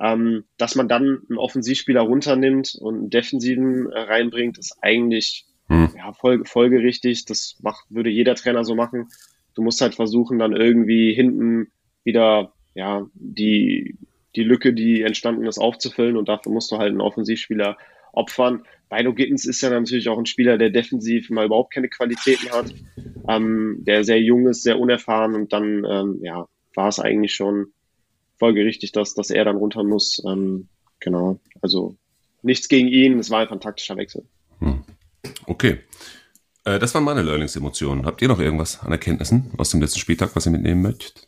Ähm, dass man dann einen Offensivspieler runternimmt und einen Defensiven äh, reinbringt, ist eigentlich hm. ja, folge, folgerichtig. Das macht, würde jeder Trainer so machen. Du musst halt versuchen, dann irgendwie hinten wieder ja, die, die Lücke, die entstanden ist, aufzufüllen und dafür musst du halt einen Offensivspieler opfern. Bino Gittens ist ja natürlich auch ein Spieler, der defensiv mal überhaupt keine Qualitäten hat, ähm, der sehr jung ist, sehr unerfahren und dann ähm, ja, war es eigentlich schon folgerichtig, dass, dass er dann runter muss. Ähm, genau, also nichts gegen ihn, es war einfach ein taktischer Wechsel. Hm. Okay. Äh, das waren meine Learnings-Emotionen. Habt ihr noch irgendwas an Erkenntnissen aus dem letzten Spieltag, was ihr mitnehmen möchtet?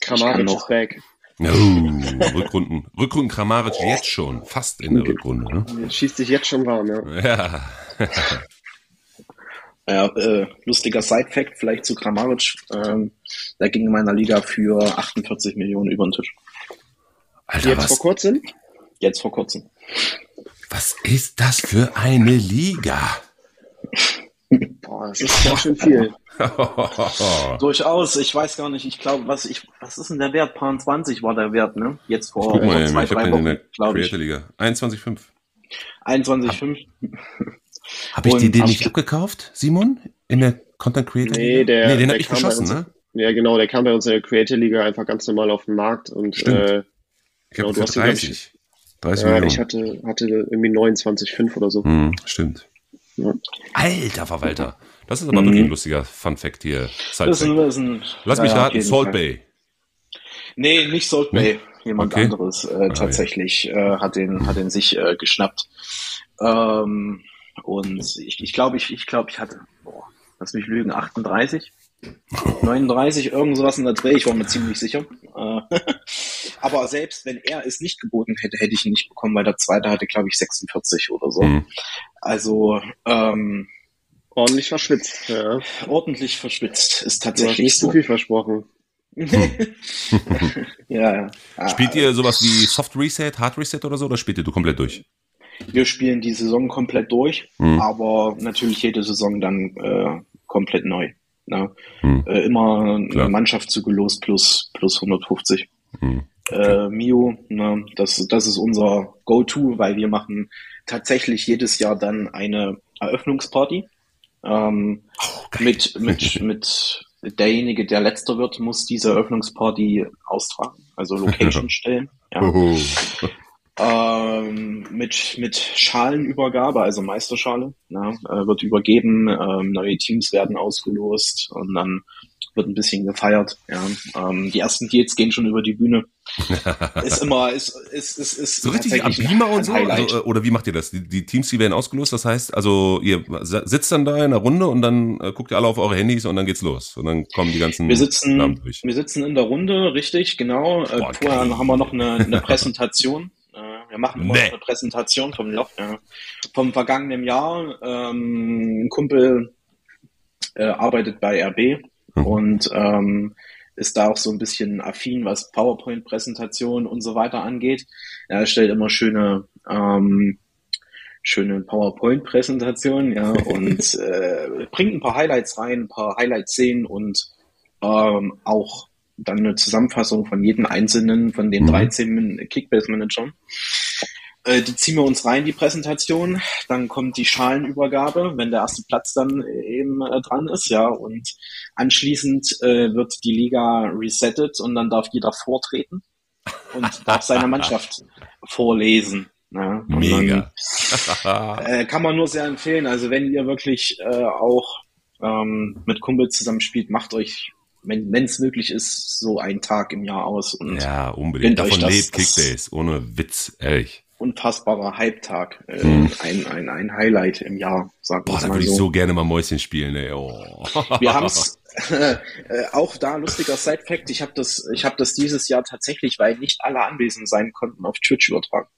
Kramaric ist back. Oh, Rückrunden, Rückrunden Kramaric jetzt schon, fast in der Rückrunde. Ne? Schießt sich jetzt schon warm, ja. Ja. *laughs* ja äh, lustiger Side-Fact vielleicht zu Kramaric. Ähm, der ging in meiner Liga für 48 Millionen über den Tisch. Alter, jetzt was? vor kurzem? Jetzt vor kurzem. Was ist das für eine Liga? *laughs* Boah, das ist ganz schön viel. *laughs* Durchaus, ich weiß gar nicht, ich glaube, was ich, was ist denn der Wert? Paar 20 war der Wert, ne? Jetzt vor, Guck mal, zwei, ich drei Wochen, glaube ich. Liga. 21,5. 21,5. Habe ich dir den nicht abgekauft, Simon? In der Content Creator Liga? Nee, der, nee den habe ich geschossen, ne? Ja, genau, der kam bei uns in der Creator Liga einfach ganz normal auf den Markt und Stimmt. Äh, ich genau, du hast 30. 30 ja, ich hatte, hatte irgendwie 29,5 oder so. Hm, stimmt. Ja. Alter Verwalter. Das ist aber mhm. wirklich ein lustiger Fun Fact hier. Das ist ein, das ist ein, Lass mich ja, raten, Salt. Bay. Nee, nicht Salt Bay. Jemand okay. anderes äh, ah, tatsächlich ja. äh, hat den hat den sich äh, geschnappt. Ähm, und ich, ich glaube, ich, ich glaube, ich hatte, boah, lass mich lügen, 38, 39, *laughs* irgend sowas in der Dreh, ich war mir ziemlich sicher. Äh, *laughs* aber selbst wenn er es nicht geboten hätte, hätte ich ihn nicht bekommen, weil der zweite hatte, glaube ich, 46 oder so. Mhm. Also ähm, Ordentlich verschwitzt. Ja. Ordentlich verschwitzt ist tatsächlich du hast nicht so. viel versprochen. *laughs* ja, ja. Spielt ihr sowas wie Soft Reset, Hard Reset oder so, oder spielt ihr du komplett durch? Wir spielen die Saison komplett durch, mhm. aber natürlich jede Saison dann äh, komplett neu. Ne? Mhm. Äh, immer Klar. eine Mannschaft zugelost plus, plus 150. Mhm. Okay. Äh, Mio, ne, das, das ist unser Go-To, weil wir machen tatsächlich jedes Jahr dann eine Eröffnungsparty. Ähm, oh, mit, mit, *laughs* mit derjenige, der letzter wird, muss diese Eröffnungsparty austragen, also Location *laughs* stellen. Ja. Oh. Ähm, mit, mit Schalenübergabe, also Meisterschale, ja, äh, wird übergeben, ähm, neue Teams werden ausgelost und dann wird ein bisschen gefeiert. Ja. Ähm, die ersten Deals gehen schon über die Bühne. *laughs* ist immer, ist, ist, ist, ist so richtig am Beamer und so? Also, äh, oder wie macht ihr das? Die, die, Teams, die werden ausgelost, das heißt, also ihr sitzt dann da in einer Runde und dann äh, guckt ihr alle auf eure Handys und dann geht's los. Und dann kommen die ganzen wir sitzen, Namen durch. Wir sitzen in der Runde, richtig, genau. Äh, Boah, Vorher geil. haben wir noch eine, eine Präsentation. *laughs* Äh, wir machen nee. eine Präsentation vom, ja, vom vergangenen Jahr. Ähm, ein Kumpel äh, arbeitet bei RB mhm. und ähm, ist da auch so ein bisschen affin, was PowerPoint-Präsentation und so weiter angeht. Er stellt immer schöne ähm, schöne PowerPoint-Präsentationen, ja, *laughs* und äh, bringt ein paar Highlights rein, ein paar Highlight-Szenen und ähm, auch dann eine Zusammenfassung von jedem einzelnen von den 13 mhm. Kickbase-Managern. Äh, die ziehen wir uns rein, die Präsentation. Dann kommt die Schalenübergabe, wenn der erste Platz dann eben äh, dran ist, ja. Und anschließend äh, wird die Liga resettet und dann darf jeder vortreten und *laughs* darf seine Mannschaft vorlesen. Ja, Mega. Dann, *laughs* äh, kann man nur sehr empfehlen. Also wenn ihr wirklich äh, auch ähm, mit Kumpels zusammen spielt, macht euch, wenn es möglich ist, so einen Tag im Jahr aus. Und ja, unbedingt. Davon lebt Kickbase, ohne Witz, ehrlich unfassbarer Hype-Tag. Äh, hm. ein, ein, ein Highlight im Jahr, sagen wir mal. Boah, da würde ich so gerne mal Mäuschen spielen, ey. Oh. *laughs* Wir haben es *laughs* äh, auch da lustiger Side-Fact. Ich habe das, ich habe das dieses Jahr tatsächlich, weil nicht alle anwesend sein konnten, auf Twitch übertragen.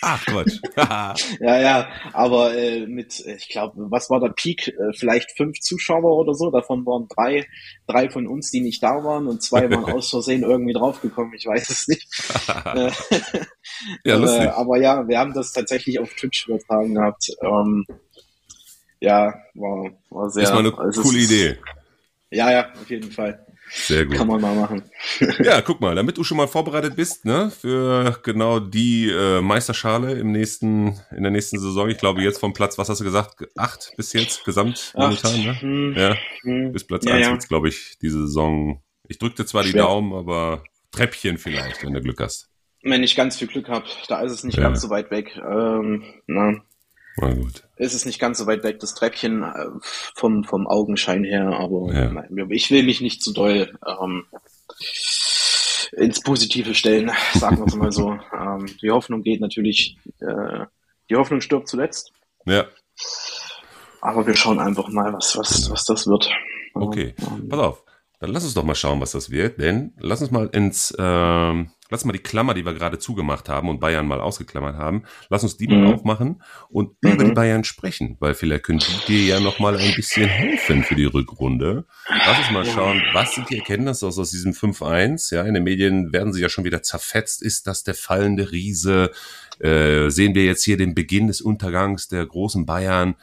Ach Quatsch. *laughs* ja, ja, aber äh, mit, ich glaube, was war der Peak? Äh, vielleicht fünf Zuschauer oder so. Davon waren drei, drei von uns, die nicht da waren und zwei waren aus Versehen irgendwie draufgekommen. Ich weiß es nicht. Äh, ja, lustig. Äh, aber ja, wir haben das tatsächlich auf Twitch übertragen gehabt. Ähm, ja, war, war sehr. Das war eine also coole Idee. Ja, ja, auf jeden Fall. Sehr gut. Kann man mal machen. *laughs* ja, guck mal, damit du schon mal vorbereitet bist, ne, für genau die äh, Meisterschale im nächsten, in der nächsten Saison. Ich glaube jetzt vom Platz, was hast du gesagt, acht bis jetzt gesamt momentan, ne? Hm, Ja, hm. bis Platz Ja, eins ja. wird's, glaube ich, diese Saison. Ich drückte zwar die Schwer. Daumen, aber Treppchen vielleicht, wenn du Glück hast. Wenn ich ganz viel Glück habe, da ist es nicht Ja. ganz so weit weg. Ähm, na, Na gut. ist es nicht ganz so weit weg, das Treppchen äh, vom, vom Augenschein her, aber Ja. nein, ich will mich nicht zu doll ähm, ins Positive stellen, sagen wir es mal so. *laughs* Ähm, die Hoffnung geht natürlich, äh, die Hoffnung stirbt zuletzt, Ja, aber wir schauen einfach mal, was, was, was das wird. okay. Ähm, Pass auf. Dann lass uns doch mal schauen, was das wird, denn lass uns mal ins, ähm, lass mal die Klammer, die wir gerade zugemacht haben und Bayern mal ausgeklammert haben, lass uns die mal Mhm. aufmachen und Mhm. über die Bayern sprechen, weil vielleicht können die dir ja noch mal ein bisschen helfen für die Rückrunde. Lass uns mal schauen, was sind die Erkenntnisse aus, aus diesem 5-1? Ja, in den Medien werden sie ja schon wieder zerfetzt. Ist das der fallende Riese? Äh, sehen wir jetzt hier den Beginn des Untergangs der großen Bayern?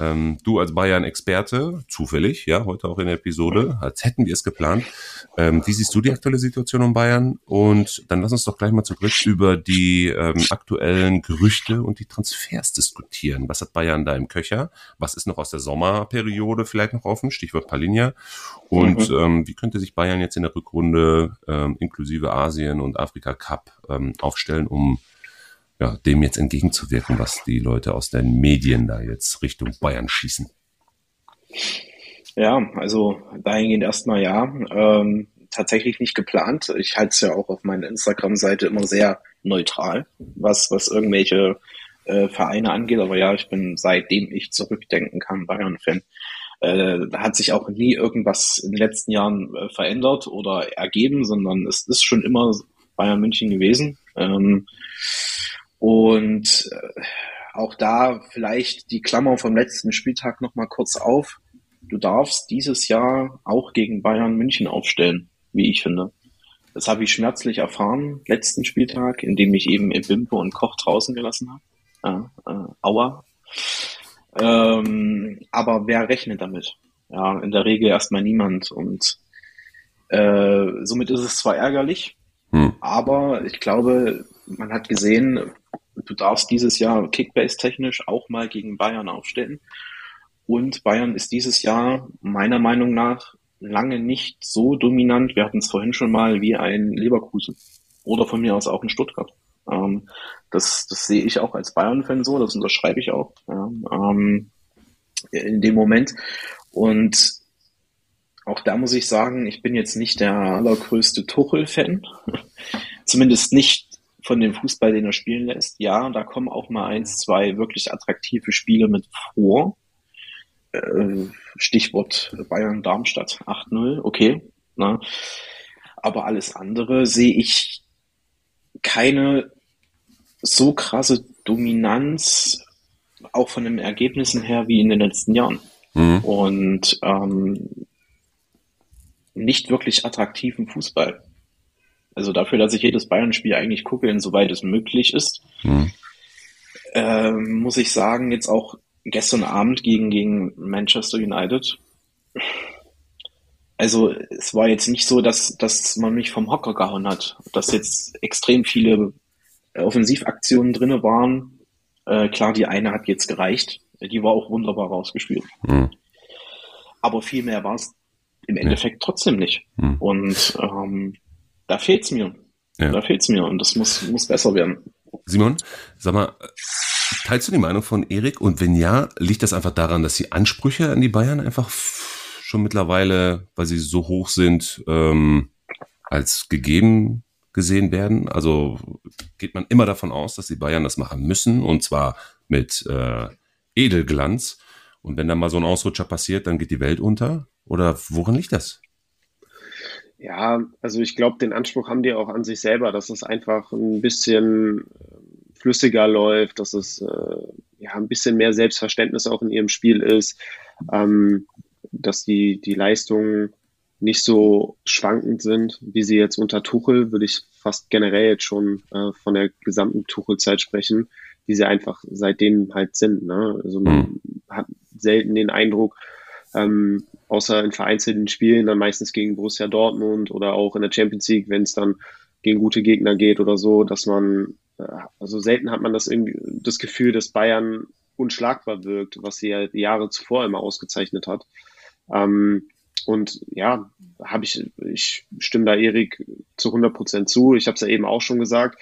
Ähm, du als Bayern-Experte, zufällig, ja, heute auch in der Episode, als hätten wir es geplant. Ähm, wie siehst du die aktuelle Situation um Bayern? Und dann lass uns doch gleich mal zurück über die ähm, aktuellen Gerüchte und die Transfers diskutieren. Was hat Bayern da im Köcher? Was ist noch aus der Sommerperiode vielleicht noch offen? Stichwort Palinja. Und ähm, wie könnte sich Bayern jetzt in der Rückrunde ähm, inklusive Asien und Afrika Cup ähm, aufstellen, um ja, dem jetzt entgegenzuwirken, was die Leute aus den Medien da jetzt Richtung Bayern schießen. Ja, also dahingehend erstmal ja. Ähm, tatsächlich nicht geplant. Ich halte es ja auch auf meiner Instagram-Seite immer sehr neutral, was, was irgendwelche äh, Vereine angeht. Aber ja, ich bin seitdem ich zurückdenken kann Bayern-Fan. Äh, hat sich auch nie irgendwas in den letzten Jahren äh, verändert oder ergeben, sondern es ist schon immer Bayern München gewesen. Ähm, und äh, auch da vielleicht die Klammer vom letzten Spieltag nochmal kurz auf. Du darfst dieses Jahr auch gegen Bayern München aufstellen, wie ich finde. Das habe ich schmerzlich erfahren, letzten Spieltag, indem ich eben Bimpe und Koch draußen gelassen habe. Ja, äh, aua. Ähm, aber wer rechnet damit? Ja, in der Regel erstmal niemand. Und äh, somit ist es zwar ärgerlich, Hm. aber ich glaube, man hat gesehen, du darfst dieses Jahr Kickbase-technisch auch mal gegen Bayern aufstellen. Und Bayern ist dieses Jahr meiner Meinung nach lange nicht so dominant. Wir hatten es vorhin schon mal wie ein Leverkusen oder von mir aus auch ein Stuttgart. Ähm, das, das sehe ich auch als Bayern-Fan so, das unterschreibe ich auch ja, ähm, in dem Moment. Und auch da muss ich sagen, ich bin jetzt nicht der allergrößte Tuchel-Fan. *laughs* Zumindest nicht von dem Fußball, den er spielen lässt. Ja, da kommen auch mal eins, zwei wirklich attraktive Spiele mit vor. Äh, Stichwort Bayern-Darmstadt 8-0, okay. Ne? Aber alles andere sehe ich keine so krasse Dominanz, auch von den Ergebnissen her, wie in den letzten Jahren. Mhm. Und ähm, nicht wirklich attraktiven Fußball. Also dafür, dass ich jedes Bayern-Spiel eigentlich gucke, insoweit es möglich ist, Mhm. ähm, muss ich sagen, jetzt auch gestern Abend gegen, gegen Manchester United. Also es war jetzt nicht so, dass, dass man mich vom Hocker gehauen hat, dass jetzt extrem viele äh, Offensivaktionen drinne waren. Äh, klar, die eine hat jetzt gereicht. Die war auch wunderbar rausgespielt. Mhm. Aber viel mehr war es im Endeffekt trotzdem nicht. Mhm. Und ähm, da fehlt's mir. Ja. Da fehlt's mir und das muss, muss besser werden. Simon, sag mal, teilst du die Meinung von Erik? Und wenn ja, liegt das einfach daran, dass die Ansprüche an die Bayern einfach schon mittlerweile, weil sie so hoch sind, ähm, als gegeben gesehen werden? Also geht man immer davon aus, dass die Bayern das machen müssen und zwar mit äh, Edelglanz. Und wenn dann mal so ein Ausrutscher passiert, dann geht die Welt unter? Oder woran liegt das? Ja, also ich glaube, den Anspruch haben die auch an sich selber, dass es einfach ein bisschen ähm, flüssiger läuft, dass es äh, ja ein bisschen mehr Selbstverständnis auch in ihrem Spiel ist, ähm, dass die, die Leistungen nicht so schwankend sind, wie sie jetzt unter Tuchel, würde ich fast generell jetzt schon äh, von der gesamten Tuchel-Zeit sprechen, wie sie einfach seitdem halt sind. Ne? Also man hat selten den Eindruck, Ähm, außer in vereinzelten Spielen, dann meistens gegen Borussia Dortmund oder auch in der Champions League, wenn es dann gegen gute Gegner geht oder so, dass man, äh, also selten hat man das das Gefühl, dass Bayern unschlagbar wirkt, was sie ja Jahre zuvor immer ausgezeichnet hat. Ähm, und ja, habe ich, ich stimme da Erik zu 100 Prozent zu. Ich habe es ja eben auch schon gesagt.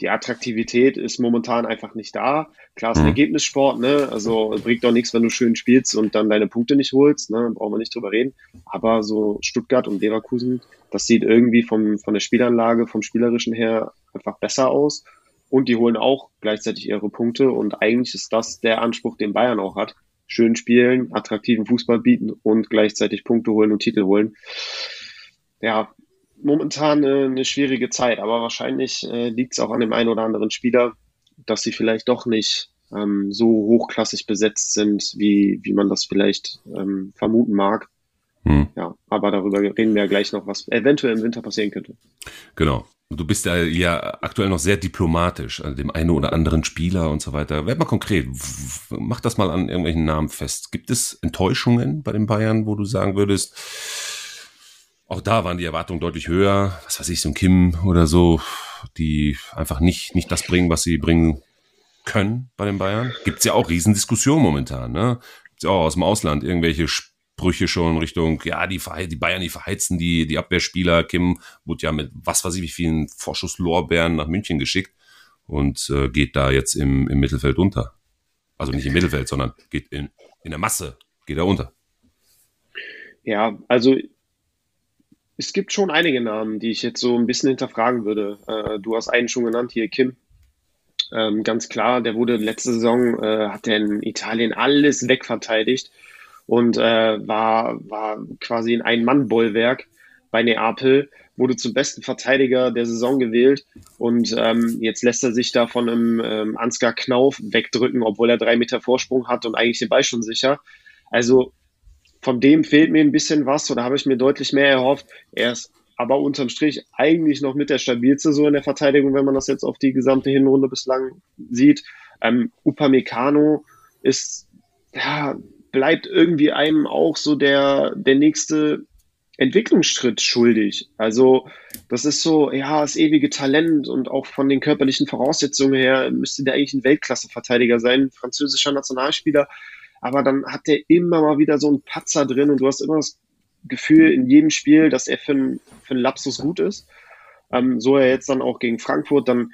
Die Attraktivität ist momentan einfach nicht da. Klar, ist ein mhm. Ergebnissport, ne? Also bringt doch nichts, wenn du schön spielst und dann deine Punkte nicht holst, ne? Brauchen wir nicht drüber reden. Aber so Stuttgart und Leverkusen, das sieht irgendwie vom, von der Spielanlage, vom Spielerischen her einfach besser aus. Und die holen auch gleichzeitig ihre Punkte. Und eigentlich ist das der Anspruch, den Bayern auch hat schön spielen, attraktiven Fußball bieten und gleichzeitig Punkte holen und Titel holen. Ja, momentan äh, eine schwierige Zeit, aber wahrscheinlich äh, liegt es auch an dem einen oder anderen Spieler, dass sie vielleicht doch nicht ähm, so hochklassig besetzt sind, wie, wie man das vielleicht ähm, vermuten mag. Hm. Ja, aber darüber reden wir ja gleich noch, was eventuell im Winter passieren könnte. Genau. Du bist ja, ja aktuell noch sehr diplomatisch an dem einen oder anderen Spieler und so weiter. Werd mal konkret. Mach das mal an irgendwelchen Namen fest. Gibt es Enttäuschungen bei den Bayern, wo du sagen würdest, auch da waren die Erwartungen deutlich höher. Was weiß ich, so ein Kim oder so, die einfach nicht, nicht das bringen, was sie bringen können bei den Bayern. Gibt's ja auch Riesendiskussionen momentan, ne? Gibt's ja auch aus dem Ausland irgendwelche Sprüche schon Richtung, ja, die, die Bayern, die verheizen die, die Abwehrspieler. Kim wurde ja mit was weiß ich wie vielen Vorschusslorbeeren nach München geschickt und äh, geht da jetzt im, im Mittelfeld unter. Also nicht im Mittelfeld, sondern geht in, in der Masse, geht er unter. Ja, also es gibt schon einige Namen, die ich jetzt so ein bisschen hinterfragen würde. Äh, du hast einen schon genannt hier, Kim. Ähm, ganz klar, der wurde letzte Saison, äh, hat er in Italien alles wegverteidigt und äh, war, war quasi ein Ein-Mann-Bollwerk bei Neapel, wurde zum besten Verteidiger der Saison gewählt und ähm, jetzt lässt er sich da von einem ähm, Ansgar Knauf wegdrücken, obwohl er drei Meter Vorsprung hat und eigentlich den Ball schon sicher. Also von dem fehlt mir ein bisschen was oder habe ich mir deutlich mehr erhofft. Er ist aber unterm Strich eigentlich noch mit der stabilste so in der Verteidigung, wenn man das jetzt auf die gesamte Hinrunde bislang sieht. Ähm, Upamecano ist ja bleibt irgendwie einem auch so der, der nächste Entwicklungsschritt schuldig. Also das ist so, ja, das ewige Talent und auch von den körperlichen Voraussetzungen her müsste der eigentlich ein Weltklasse-Verteidiger sein, französischer Nationalspieler. Aber dann hat der immer mal wieder so einen Patzer drin und du hast immer das Gefühl in jedem Spiel, dass er für einen, für einen Lapsus gut ist. Ähm, so er jetzt dann auch gegen Frankfurt, dann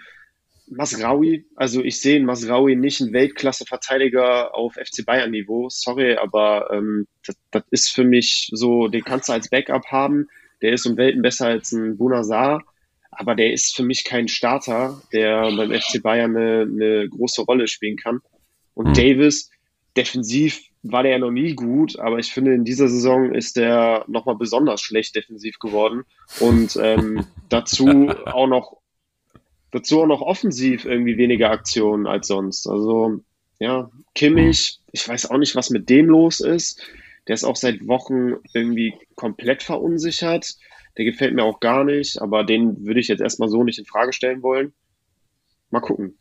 Masraui, also ich sehe in Masraui nicht einen Weltklasse-Verteidiger auf FC Bayern-Niveau. Sorry, aber ähm, das, das ist für mich so, den kannst du als Backup haben. Der ist um Welten besser als ein Bunazar, aber der ist für mich kein Starter, der beim FC Bayern eine, eine große Rolle spielen kann. Und mhm. Davis, defensiv war der ja noch nie gut, aber ich finde, in dieser Saison ist der nochmal besonders schlecht defensiv geworden und ähm, *laughs* dazu auch noch dazu auch noch offensiv irgendwie weniger Aktionen als sonst. Also ja, Kimmich, ich weiß auch nicht, was mit dem los ist. Der ist auch seit Wochen irgendwie komplett verunsichert. Der gefällt mir auch gar nicht, aber den würde ich jetzt erstmal so nicht in Frage stellen wollen. Mal gucken.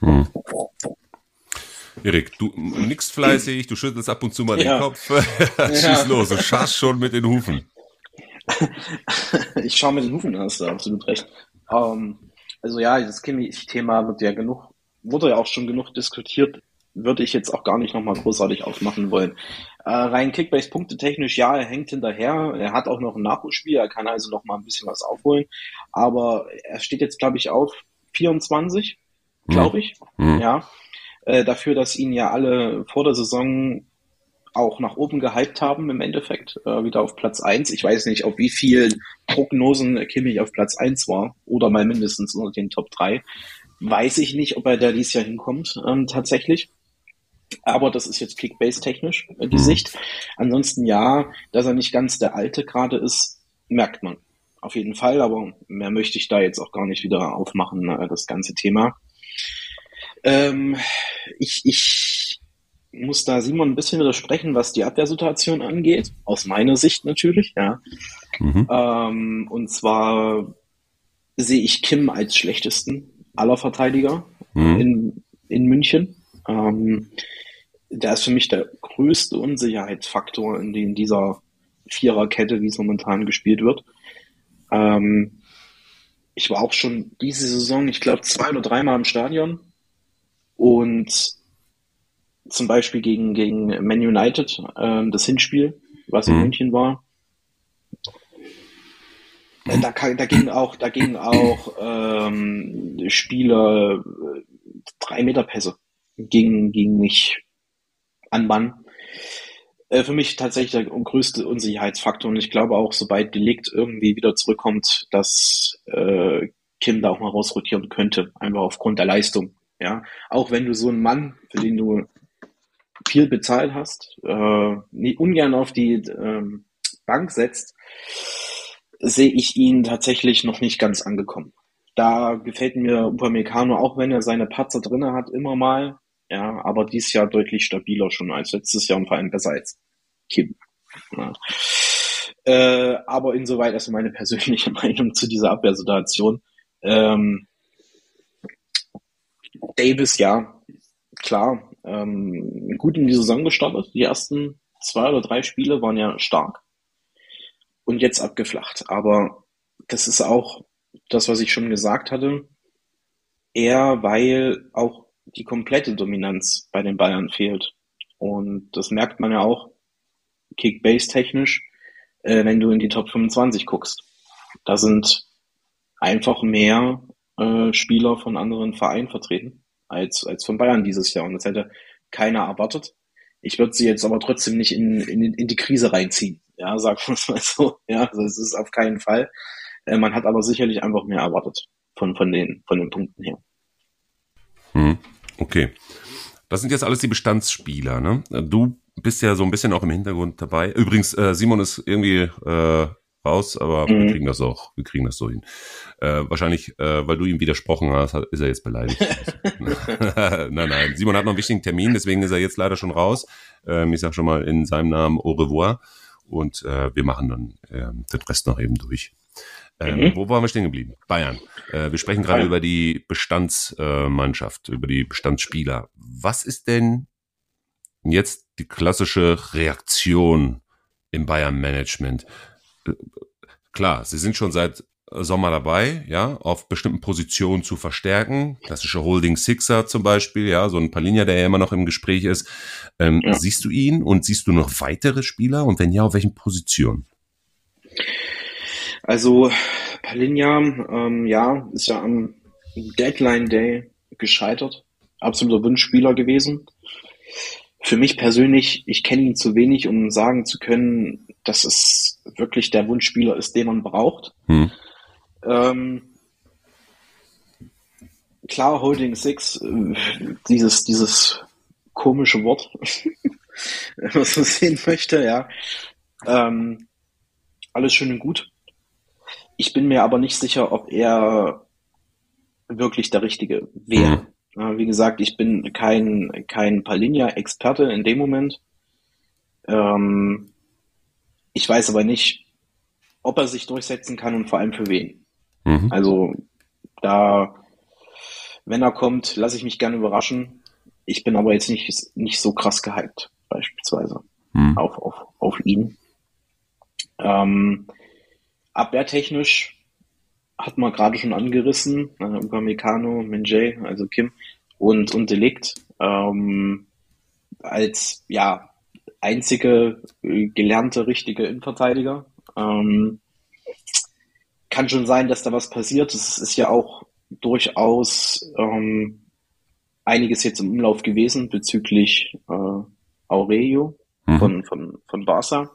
Hm. Erik, du nix fleißig, du schüttelst ab und zu mal ja. den Kopf. *laughs* Schieß ja. los, du scharst schon mit den Hufen. ich schaue mir den Hufen hast du absolut recht. Ähm, also ja, das Kimmich-Thema wird ja genug, wurde ja auch schon genug diskutiert, würde ich jetzt auch gar nicht nochmal großartig aufmachen wollen. Äh, rein Kickbase Punkte technisch, ja, er hängt hinterher. Er hat auch noch ein Nachholspiel, er kann also noch mal ein bisschen was aufholen. Aber er steht jetzt, glaube ich, auf 24, glaube ich. Mhm. Ja. Äh, dafür, dass ihn ja alle vor der Saison auch nach oben gehypt haben im Endeffekt, äh, wieder auf Platz eins. Ich weiß nicht, auf wie vielen Prognosen Kimmich auf Platz eins war oder mal mindestens unter den Top drei. Weiß ich nicht, ob er da dieses Jahr hinkommt, ähm, tatsächlich. Aber das ist jetzt Kickbase-technisch äh, die mhm. Sicht. Ansonsten ja, dass er nicht ganz der Alte gerade ist, merkt man. Auf jeden Fall, aber mehr möchte ich da jetzt auch gar nicht wieder aufmachen, äh, das ganze Thema. Ähm, ich, ich muss da Simon ein bisschen widersprechen, was die Abwehrsituation angeht, aus meiner Sicht natürlich, ja. Mhm. Ähm, und zwar sehe ich Kim als schlechtesten aller Verteidiger mhm. in, in München. Ähm, der ist für mich der größte Unsicherheitsfaktor in, in dieser Viererkette, wie es momentan gespielt wird. Ähm, ich war auch schon diese Saison, ich glaube, zwei oder dreimal im Stadion und zum Beispiel gegen, gegen Man United, äh, das Hinspiel, was in mhm. München war. Äh, da, da gingen auch, da gingen auch ähm, Spieler äh, drei Meter Pässe gegen, gegen mich an Mann. Äh, für mich tatsächlich der größte Unsicherheitsfaktor und ich glaube auch, sobald Delikt irgendwie wieder zurückkommt, dass äh, Kim da auch mal rausrotieren könnte, einfach aufgrund der Leistung. Ja, auch wenn du so einen Mann, für den du viel bezahlt hast, äh, nie, ungern auf die ähm, Bank setzt, sehe ich ihn tatsächlich noch nicht ganz angekommen. Da gefällt mir Upamecano, auch wenn er seine Patzer drinne hat, immer mal. Ja, aber dies Jahr deutlich stabiler schon als letztes Jahr und vor allem besser als Kim. Ja. Äh, aber insoweit erstmal meine persönliche *laughs* Meinung zu dieser Abwehrsituation. Ähm, Davis, ja, klar, ähm, gut in die Saison gestartet. Die ersten zwei oder drei Spiele waren ja stark und jetzt abgeflacht. Aber das ist auch das, was ich schon gesagt hatte, eher weil auch die komplette Dominanz bei den Bayern fehlt. Und das merkt man ja auch Kick-Base-technisch, äh, wenn du in die Top 25 guckst. Da sind einfach mehr äh, Spieler von anderen Vereinen vertreten als, als von Bayern dieses Jahr. Und das hätte keiner erwartet. Ich würde sie jetzt aber trotzdem nicht in, in, in die Krise reinziehen. Ja, sagen wir es mal so. Ja, also es ist auf keinen Fall. Äh, man hat aber sicherlich einfach mehr erwartet von, von, den, von den Punkten her. Hm, okay. Das sind jetzt alles die Bestandsspieler, ne? Du bist ja so ein bisschen auch im Hintergrund dabei. Übrigens, äh, Simon ist irgendwie äh, raus, aber mhm. wir kriegen das auch, wir kriegen das so hin. Äh, wahrscheinlich, äh, weil du ihm widersprochen hast, ist er jetzt beleidigt. *laughs* nein, nein. Simon hat noch einen wichtigen Termin, deswegen ist er jetzt leider schon raus. Ähm, ich sag schon mal in seinem Namen au revoir und äh, wir machen dann äh, den Rest noch eben durch. Ähm, mhm. Wo waren wir stehen geblieben? Bayern. Äh, wir sprechen gerade über die Bestandsmannschaft, äh, über die Bestandsspieler. Was ist denn jetzt die klassische Reaktion im Bayern-Management? Äh, klar, sie sind schon seit Sommer dabei, ja, auf bestimmten Positionen zu verstärken. Klassische Holding Sixer zum Beispiel, ja, so ein Palinja, der ja immer noch im Gespräch ist. Ähm, ja. Siehst du ihn und siehst du noch weitere Spieler und wenn ja, auf welchen Positionen? Also Palinja, ähm, ja, ist ja am Deadline Day gescheitert. Absoluter Wunschspieler gewesen. Für mich persönlich, ich kenne ihn zu wenig, um sagen zu können, dass es wirklich der Wunschspieler ist, den man braucht. Hm. Ähm, klar, Holding Six, äh, dieses, dieses komische Wort, *laughs* wenn man sehen möchte, ja. Ähm, alles schön und gut. Ich bin mir aber nicht sicher, ob er wirklich der Richtige wäre. Mhm. Wie gesagt, ich bin kein, kein Palinja-Experte in dem Moment. Ähm, ich weiß aber nicht, ob er sich durchsetzen kann und vor allem für wen. Mhm. Also da, wenn er kommt, lasse ich mich gerne überraschen. Ich bin aber jetzt nicht, nicht so krass gehypt, beispielsweise, mhm. auf, auf, auf ihn. Ähm, abwehrtechnisch hat man gerade schon angerissen, äh, Upamecano, Minjay, also Kim und, und Delikt, ähm, als, ja, einzige äh, gelernte richtige Innenverteidiger. Ähm, kann schon sein, dass da was passiert. Es ist ja auch durchaus ähm, einiges jetzt im Umlauf gewesen bezüglich äh, Aurelio mhm. von, von, von Barca.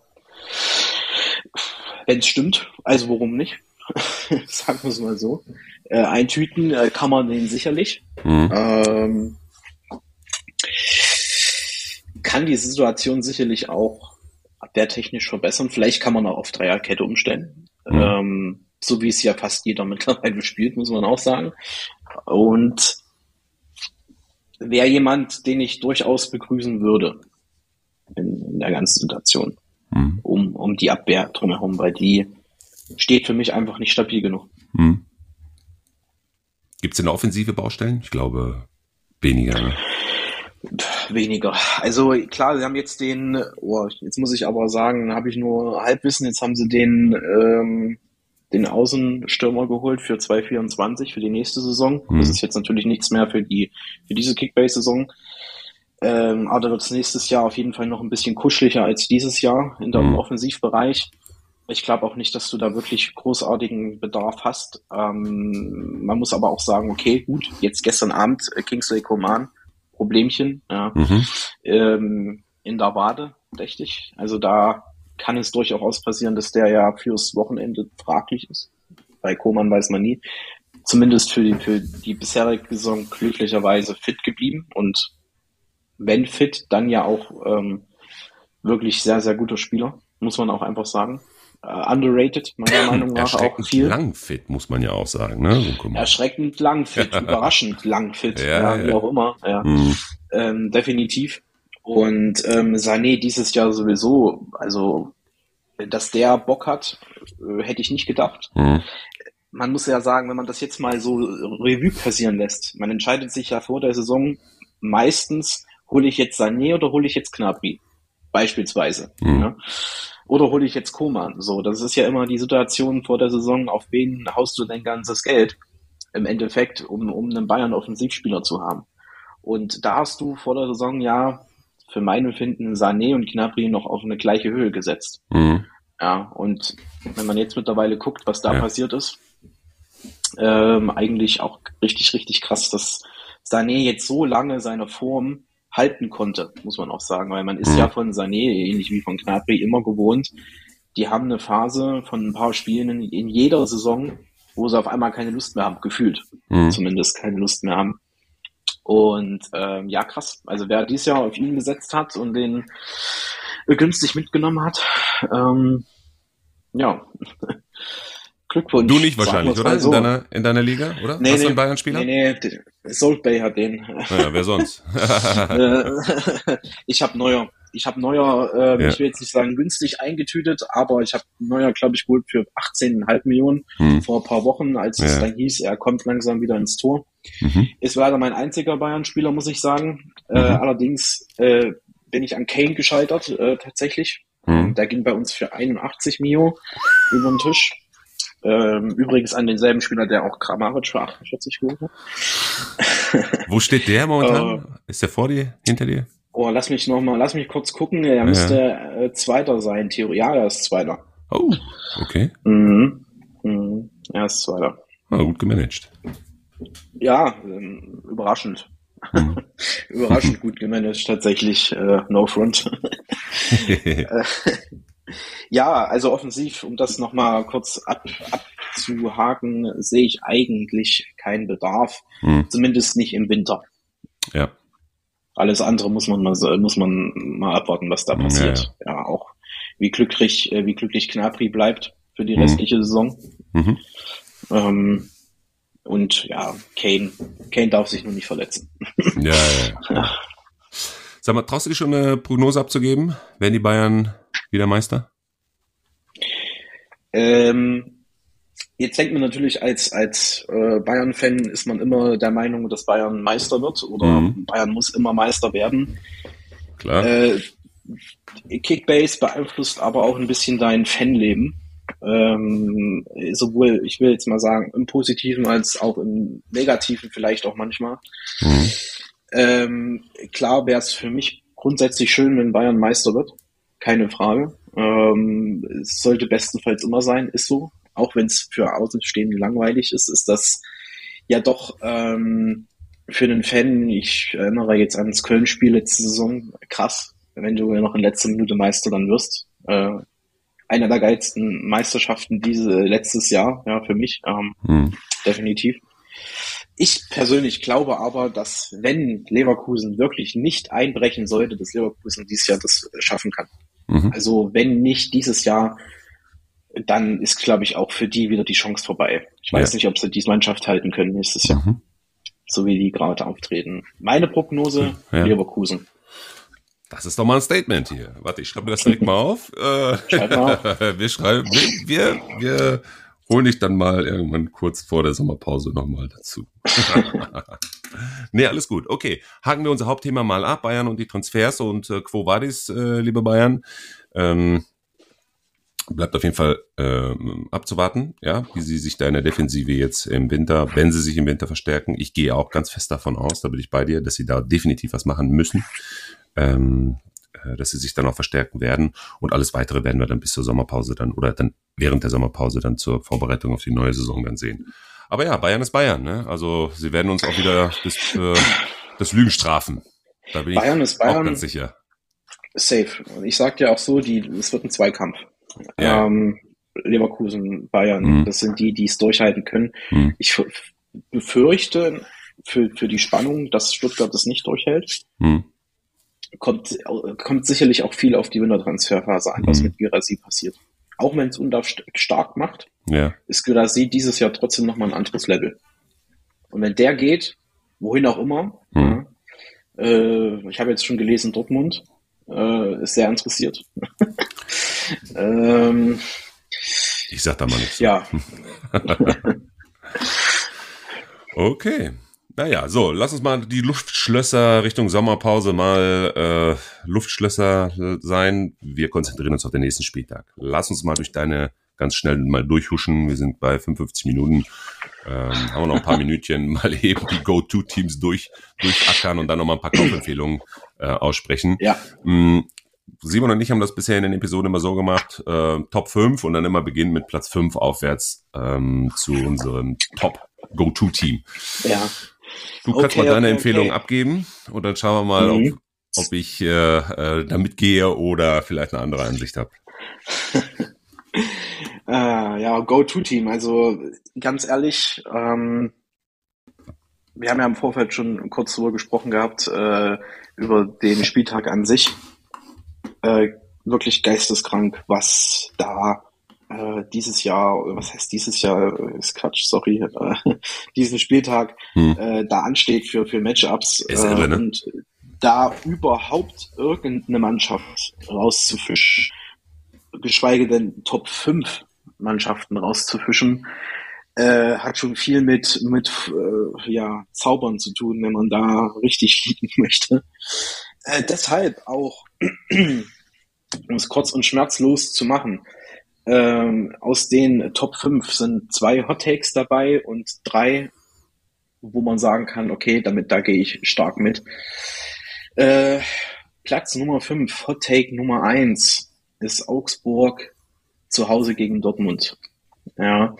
Wenn es stimmt, also warum nicht? *laughs* Sagen wir es mal so. Äh, eintüten äh, kann man den sicherlich. Mhm. Ähm, kann die Situation sicherlich auch abwehrtechnisch verbessern. Vielleicht kann man auch auf Dreierkette umstellen. Mhm. Ähm, so wie es ja fast jeder *laughs* mittlerweile spielt, muss man auch sagen. Und wäre jemand, den ich durchaus begrüßen würde in, in der ganzen Situation, mhm. um, um die Abwehr drumherum, weil die steht für mich einfach nicht stabil genug. Mhm. Gibt es denn offensive Baustellen? Ich glaube weniger. Weniger. Also klar, sie haben jetzt den, oh, jetzt muss ich aber sagen, habe ich nur Halbwissen, jetzt haben sie den, ähm, den Außenstürmer geholt für 2024, für die nächste Saison. Mhm. Das ist jetzt natürlich nichts mehr für die, für diese Kickbase-Saison. Ähm, aber da wird es nächstes Jahr auf jeden Fall noch ein bisschen kuscheliger als dieses Jahr in der mhm. Offensivbereich. Ich glaube auch nicht, dass du da wirklich großartigen Bedarf hast. Ähm, man muss aber auch sagen, okay, gut, jetzt gestern Abend äh, Kingsley Coman, Problemchen ja, mhm. ähm, in der Wade, richtig. Also da kann es durchaus passieren, dass der ja fürs Wochenende fraglich ist. Bei Koman weiß man nie. Zumindest für die, für die bisherige Saison glücklicherweise fit geblieben und wenn fit, dann ja auch ähm, wirklich sehr, sehr guter Spieler, muss man auch einfach sagen. Uh, underrated, meiner Meinung nach auch viel. lang fit, muss man ja auch sagen. Ne? So, Erschreckend lang fit, *laughs* überraschend lang fit, ja, ja, wie auch immer. Ja. Mhm. Ähm, definitiv. Und ähm, Sané dieses Jahr sowieso, also dass der Bock hat, äh, hätte ich nicht gedacht. Mhm. Man muss ja sagen, wenn man das jetzt mal so Revue passieren lässt, man entscheidet sich ja vor der Saison meistens, hole ich jetzt Sané oder hole ich jetzt Knapri? Beispielsweise. Mhm. Ja? Oder hole ich jetzt Koman? So, das ist ja immer die Situation vor der Saison, auf wen haust du dein ganzes Geld? Im Endeffekt, um, um einen Bayern-Offensivspieler zu haben. Und da hast du vor der Saison ja für mein Empfinden Sané und Gnabry noch auf eine gleiche Höhe gesetzt. Mhm. Ja, und wenn man jetzt mittlerweile guckt, was da ja. passiert ist, ähm, eigentlich auch richtig, richtig krass, dass Sané jetzt so lange seine Form halten konnte, muss man auch sagen, weil man ist ja mhm. von Sané, ähnlich wie von Gnabry, immer gewohnt. Die haben eine Phase von ein paar Spielen in, in jeder Saison, wo sie auf einmal keine Lust mehr haben, gefühlt mhm. zumindest keine Lust mehr haben. Und ähm, ja, krass. Also wer dieses Jahr auf ihn gesetzt hat und den günstig mitgenommen hat, ähm, ja, *laughs* Glückwunsch. Du nicht wahrscheinlich, oder? So. In, deiner, in deiner Liga, oder? Nee, Hast nee, du einen Bayern-Spieler? Nee, nee, Salt Bay hat den. Naja, wer sonst? *laughs* *laughs* *laughs* ich habe neuer. Ich habe neuer, äh, ja. ich will jetzt nicht sagen günstig eingetütet, aber ich habe neuer, glaube ich, geholt für 18,5 Millionen hm. vor ein paar Wochen, als ja. es dann hieß, er kommt langsam wieder ins Tor. Mhm. Ist leider mein einziger Bayern-Spieler, muss ich sagen. Äh, mhm. Äh, allerdings äh, bin ich an Kane gescheitert, äh, tatsächlich. Mhm. Der ging bei uns für 81 Mio über den Tisch. Ähm, übrigens an denselben Spieler, der auch Kramaric für 48 geholt hat. Wo steht der momentan? *laughs* Äh, Ist der vor dir, hinter dir? Oh, lass mich noch mal, lass mich kurz gucken. Er ja. müsste äh, Zweiter sein, Theorie. Ja, er ist Zweiter. Oh, okay. Mhm. Mhm. Er ist Zweiter. Ah, gut gemanagt. Ja, ähm, überraschend. Mhm. *laughs* überraschend gut gemanagt, tatsächlich. Äh, no front. *laughs* Ja, also offensiv, um das nochmal kurz ab, abzuhaken, sehe ich eigentlich keinen Bedarf. Hm. Zumindest nicht im Winter. Ja. Alles andere muss man mal, muss man mal abwarten, was da passiert. Ja, ja. ja auch wie glücklich, äh, wie glücklich Knapri bleibt für die hm. restliche hm. Saison. Mhm. Ähm, und ja, Kane, Kane darf sich nur nicht verletzen. Ja, ja. ja. *laughs* Sag mal, traust du dich schon eine Prognose abzugeben? Werden die Bayern wieder Meister? Ähm, jetzt denkt man natürlich als, als äh, Bayern-Fan ist man immer der Meinung, dass Bayern Meister wird oder mhm. Bayern muss immer Meister werden. Klar. Äh, Kickbase beeinflusst aber auch ein bisschen dein Fanleben. Ähm, sowohl, ich will jetzt mal sagen, im Positiven als auch im Negativen vielleicht auch manchmal. Mhm. Ähm, klar wäre es für mich grundsätzlich schön, wenn Bayern Meister wird keine Frage. Ähm, es sollte bestenfalls immer sein, ist so. Auch wenn es für Außenstehende langweilig ist, ist das ja doch ähm, für einen Fan, ich erinnere jetzt an das Köln-Spiel letzte Saison, krass, wenn du ja noch in letzter Minute Meister dann wirst. Äh, einer der geilsten Meisterschaften diese letztes Jahr, ja, für mich, ähm, hm. definitiv. Ich persönlich glaube aber, dass wenn Leverkusen wirklich nicht einbrechen sollte, dass Leverkusen dieses Jahr das schaffen kann. Mhm. Also wenn nicht dieses Jahr, dann ist, glaube ich, auch für die wieder die Chance vorbei. Ich weiß ja. nicht, ob sie diese Mannschaft halten können nächstes Jahr. Mhm. So wie die gerade auftreten. Meine Prognose, ja. Leverkusen. Das ist doch mal ein Statement hier. Warte, ich schreibe mir das direkt mal auf. Äh, Schreib mal auf. *laughs* wir schreiben, wir, wir, wir holen dich dann mal irgendwann kurz vor der Sommerpause nochmal dazu. *laughs* nee, alles gut. Okay, haken wir unser Hauptthema mal ab, Bayern und die Transfers und äh, Quo Vadis, äh, liebe Bayern. Ähm, bleibt auf jeden Fall äh, abzuwarten, ja, wie sie sich da in der Defensive jetzt im Winter, wenn sie sich im Winter verstärken. Ich gehe auch ganz fest davon aus, da bin ich bei dir, dass sie da definitiv was machen müssen. Ähm, äh, dass sie sich dann auch verstärken werden. Und alles weitere werden wir dann bis zur Sommerpause dann oder dann während der Sommerpause dann zur Vorbereitung auf die neue Saison dann sehen. Aber ja, Bayern ist Bayern, ne? Also sie werden uns auch wieder das, äh, das Lügen strafen. Da bin Bayern ich ist Bayern auch ganz sicher. Safe. Ich sag ja auch so, die, es wird ein Zweikampf. Ja. Ähm, Leverkusen, Bayern, mhm. das sind die, die es durchhalten können. Mhm. Ich befürchte für, für die Spannung, dass Stuttgart es nicht durchhält. Mhm kommt, kommt sicherlich auch viel auf die Wintertransferphase an, was mhm. mit Girasi passiert. Auch wenn es Undaf stark macht, ja. ist Girasi dieses Jahr trotzdem nochmal ein anderes Level. Und wenn der geht, wohin auch immer, mhm. äh, ich habe jetzt schon gelesen, Dortmund äh, ist sehr interessiert. *laughs* ähm, ich sag da mal nichts. Ja. *laughs* okay. Naja, so, lass uns mal die Luftschlösser Richtung Sommerpause mal äh, Luftschlösser sein. Wir konzentrieren uns auf den nächsten Spieltag. Lass uns mal durch deine ganz schnell mal durchhuschen. Wir sind bei 55 Minuten. Ähm, haben wir noch ein paar Minütchen *laughs* mal eben die Go-To-Teams durch, durchackern und dann noch mal ein paar Kaufempfehlungen äh, aussprechen. Ja. Mm, Simon und ich haben das bisher in den Episoden immer so gemacht, äh, Top 5 und dann immer beginnen mit Platz 5 aufwärts ähm, zu unserem Top Go-To-Team. Ja. Du kannst okay, mal deine okay, Empfehlung okay. abgeben und dann schauen wir mal, mhm. ob, ob ich äh, äh, da mitgehe oder vielleicht eine andere Ansicht habe. *laughs* äh, ja, Go-To-Team. Also ganz ehrlich, ähm, wir haben ja im Vorfeld schon kurz darüber gesprochen gehabt, äh, über den Spieltag an sich. Äh, wirklich geisteskrank, was da äh, dieses Jahr, was heißt dieses Jahr, ist Quatsch, sorry, äh, *laughs* diesen Spieltag hm. äh, da ansteht für, für Matchups äh, irre, ne? und da überhaupt irgendeine Mannschaft rauszufischen, geschweige denn Top 5 Mannschaften rauszufischen, äh, hat schon viel mit, mit äh, ja, Zaubern zu tun, wenn man da richtig *laughs* liegen möchte. Äh, deshalb auch, *clears throat* um es kurz und schmerzlos zu machen, ähm, aus den Top 5 sind zwei Hot Takes dabei und drei, wo man sagen kann, okay, damit da gehe ich stark mit. Äh, Platz Nummer 5, Hot Take Nummer 1 ist Augsburg zu Hause gegen Dortmund. Ja.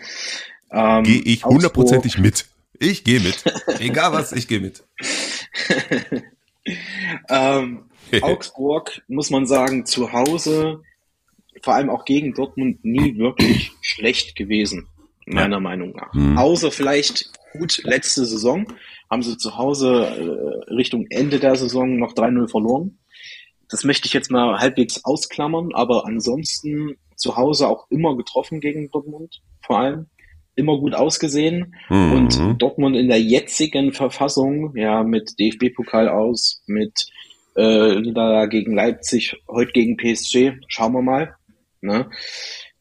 Ähm, gehe ich hundertprozentig mit. Ich gehe mit. Egal was, ich gehe mit. *laughs* ähm, *laughs* Augsburg, muss man sagen, zu Hause vor allem auch gegen Dortmund nie wirklich schlecht gewesen, meiner ja. Meinung nach. Mhm. Außer vielleicht gut letzte Saison haben sie zu Hause äh, Richtung Ende der Saison noch 3-0 verloren. Das möchte ich jetzt mal halbwegs ausklammern, aber ansonsten zu Hause auch immer getroffen gegen Dortmund, vor allem immer gut ausgesehen mhm. und Dortmund in der jetzigen Verfassung, ja, mit DFB-Pokal aus, mit äh, Niederlage gegen Leipzig, heute gegen PSG, schauen wir mal. Ne?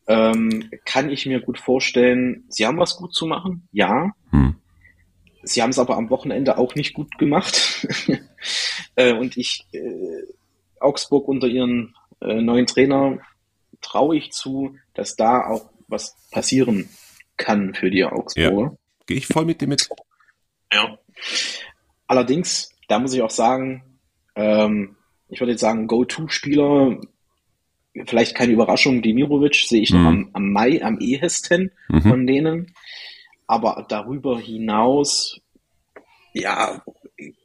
Ähm, kann ich mir gut vorstellen, sie haben was gut zu machen, ja. Hm. Sie haben es aber am Wochenende auch nicht gut gemacht. *laughs* äh, und ich, äh, Augsburg unter ihren äh, neuen Trainer, traue ich zu, dass da auch was passieren kann für die Augsburger. Ja. Gehe ich voll mit dir mit. Ja. Allerdings, da muss ich auch sagen, ähm, ich würde jetzt sagen, Go-To-Spieler vielleicht keine Überraschung, Demirovic sehe ich mhm. noch am, am Mai am ehesten mhm. von denen. Aber darüber hinaus, ja,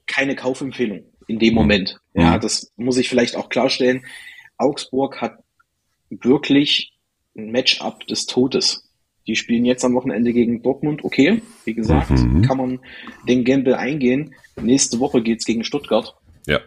keine Kaufempfehlung in dem mhm. Moment. Ja, mhm. das muss ich vielleicht auch klarstellen. Augsburg hat wirklich ein Matchup des Todes. Die spielen jetzt am Wochenende gegen Dortmund. Okay, wie gesagt, mhm. kann man den Gamble eingehen. Nächste Woche geht's gegen Stuttgart. Ja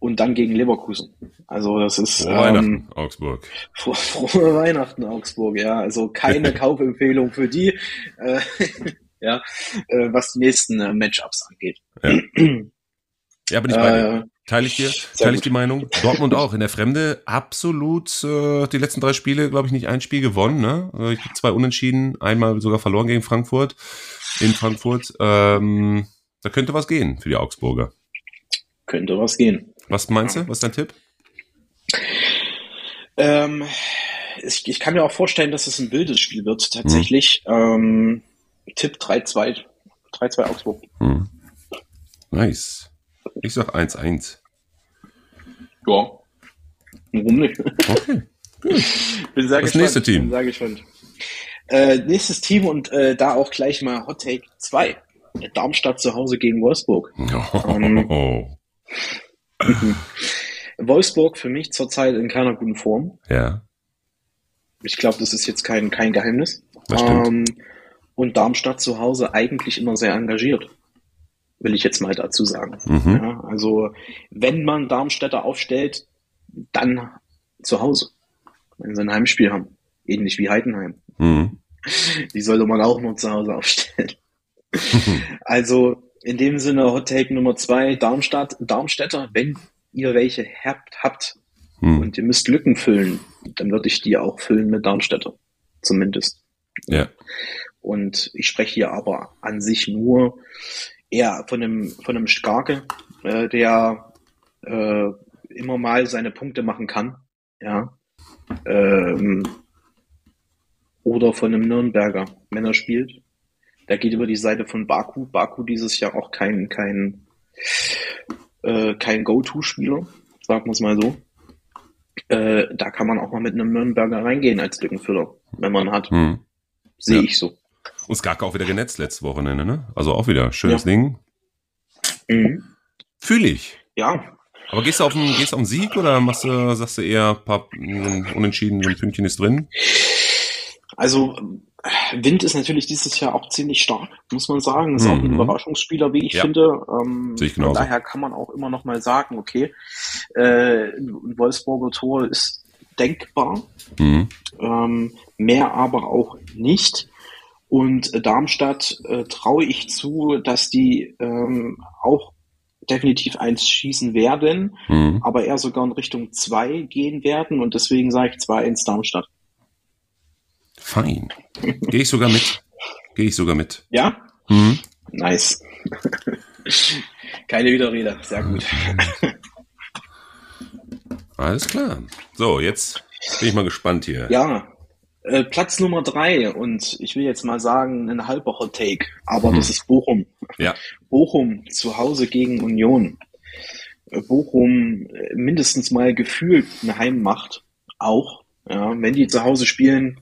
und dann gegen Leverkusen. Also das ist frohe ähm, Weihnachten Augsburg. Frohe, frohe Weihnachten Augsburg, ja. Also keine *laughs* Kaufempfehlung für die, äh, *laughs* ja, äh, was die nächsten äh, Matchups angeht. Ja, *clears throat* ja bin ich bei dir. Äh, Teile ich dir, teile ich die Meinung. Dortmund auch in der Fremde absolut äh, die letzten drei Spiele, glaube ich, nicht ein Spiel gewonnen. Ne? Äh, ich zwei Unentschieden, einmal sogar verloren gegen Frankfurt in Frankfurt. Ähm, Da könnte was gehen für die Augsburger. Könnte was gehen. Was meinst du? Was ist dein Tipp? Ähm, ich, ich kann mir auch vorstellen, dass es ein wildes Spiel wird, tatsächlich. Ähm, Tipp 3-2. 3-2 Augsburg. Hm. Nice. Ich sag 1-1. Ja. Warum nicht? Okay. *laughs* Bin sehr Das gespannt. nächste Team. Bin sehr gespannt. Äh, nächstes Team und äh, da auch gleich mal Hot Take 2. Darmstadt zu Hause gegen Wolfsburg. *laughs* Oh. Wolfsburg für mich zurzeit in keiner guten Form. Ja, Ich glaube, das ist jetzt kein, kein Geheimnis. das stimmt. Ähm, und Darmstadt zu Hause eigentlich immer sehr engagiert. Will ich jetzt mal dazu sagen. Mhm. Ja, also, wenn man Darmstädter aufstellt, dann zu Hause. Wenn sie ein Heimspiel haben. Ähnlich wie Heidenheim. Mhm. Die sollte man auch nur zu Hause aufstellen. *laughs* Also, in dem Sinne, Hot Take Nummer zwei, Darmstadt, Darmstädter, wenn ihr welche habt, habt Mhm. und ihr müsst Lücken füllen, dann würde ich die auch füllen mit Darmstädter. Zumindest. Ja. Und ich spreche hier aber an sich nur eher von einem, von einem Starke, äh, der äh, immer mal seine Punkte machen kann. Ja. Ähm, oder von einem Nürnberger, wenn er spielt. Der geht über die Seite von Baku. Baku dieses Jahr auch kein, kein, äh, kein Go-To-Spieler, sagen wir es mal so. Äh, da kann man auch mal mit einem Nürnberger reingehen als Lückenfüller, wenn man hat. Mhm. Sehe Ja. ich so. Und Skaka auch wieder genetzt letztes Wochenende, ne? Also auch wieder schönes Ja. Ding. Mhm. Fühle ich. Ja, Aber gehst du auf den, gehst auf Sieg oder machst du, sagst du eher paar mh, Unentschieden, so ein Pünktchen ist drin? also Wind ist natürlich dieses Jahr auch ziemlich stark, muss man sagen. Ist auch ein Mhm. Überraschungsspieler, wie ich Ja. finde. Ähm, Sehe ich von genauso. daher kann man auch immer noch mal sagen, okay, äh, ein Wolfsburger Tor ist denkbar, Mhm. ähm, mehr aber auch nicht. Und Darmstadt äh, traue ich zu, dass die ähm, auch definitiv eins schießen werden, Mhm. aber eher sogar in Richtung zwei gehen werden. Und deswegen sage ich 2-1 Darmstadt. Fein. Gehe ich sogar mit. Gehe ich sogar mit. Ja? Mhm. Nice. Keine Widerrede, sehr gut. Alles klar. So, jetzt bin ich mal gespannt hier. Ja, äh, Platz Nummer drei und ich will jetzt mal sagen, ein halber Hot Take, aber Hm. das ist Bochum. Ja. Bochum zu Hause gegen Union. Äh, Bochum äh, mindestens mal gefühlt eine Heimmacht auch. Ja, wenn die zu Hause spielen,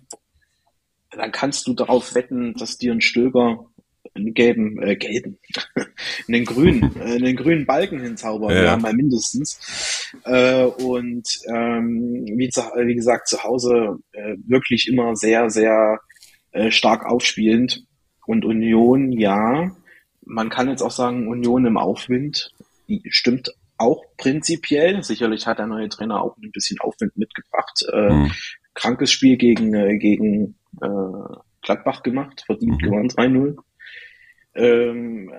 dann kannst du darauf wetten, dass dir ein Stöger einen gelben, äh, gelben, *laughs* einen grünen, *laughs* äh, einen grünen Balken hinzaubern, Ja. ja, mal mindestens. Äh, und ähm, wie, zu, wie gesagt, zu Hause äh, wirklich immer sehr, sehr äh, stark aufspielend. Und Union, ja, man kann jetzt auch sagen, Union im Aufwind, stimmt auch prinzipiell. Sicherlich hat der neue Trainer auch ein bisschen Aufwind mitgebracht. Äh, Mhm. krankes Spiel gegen, äh, gegen äh, Gladbach gemacht, verdient Mhm. gewonnen 3-0. Ähm,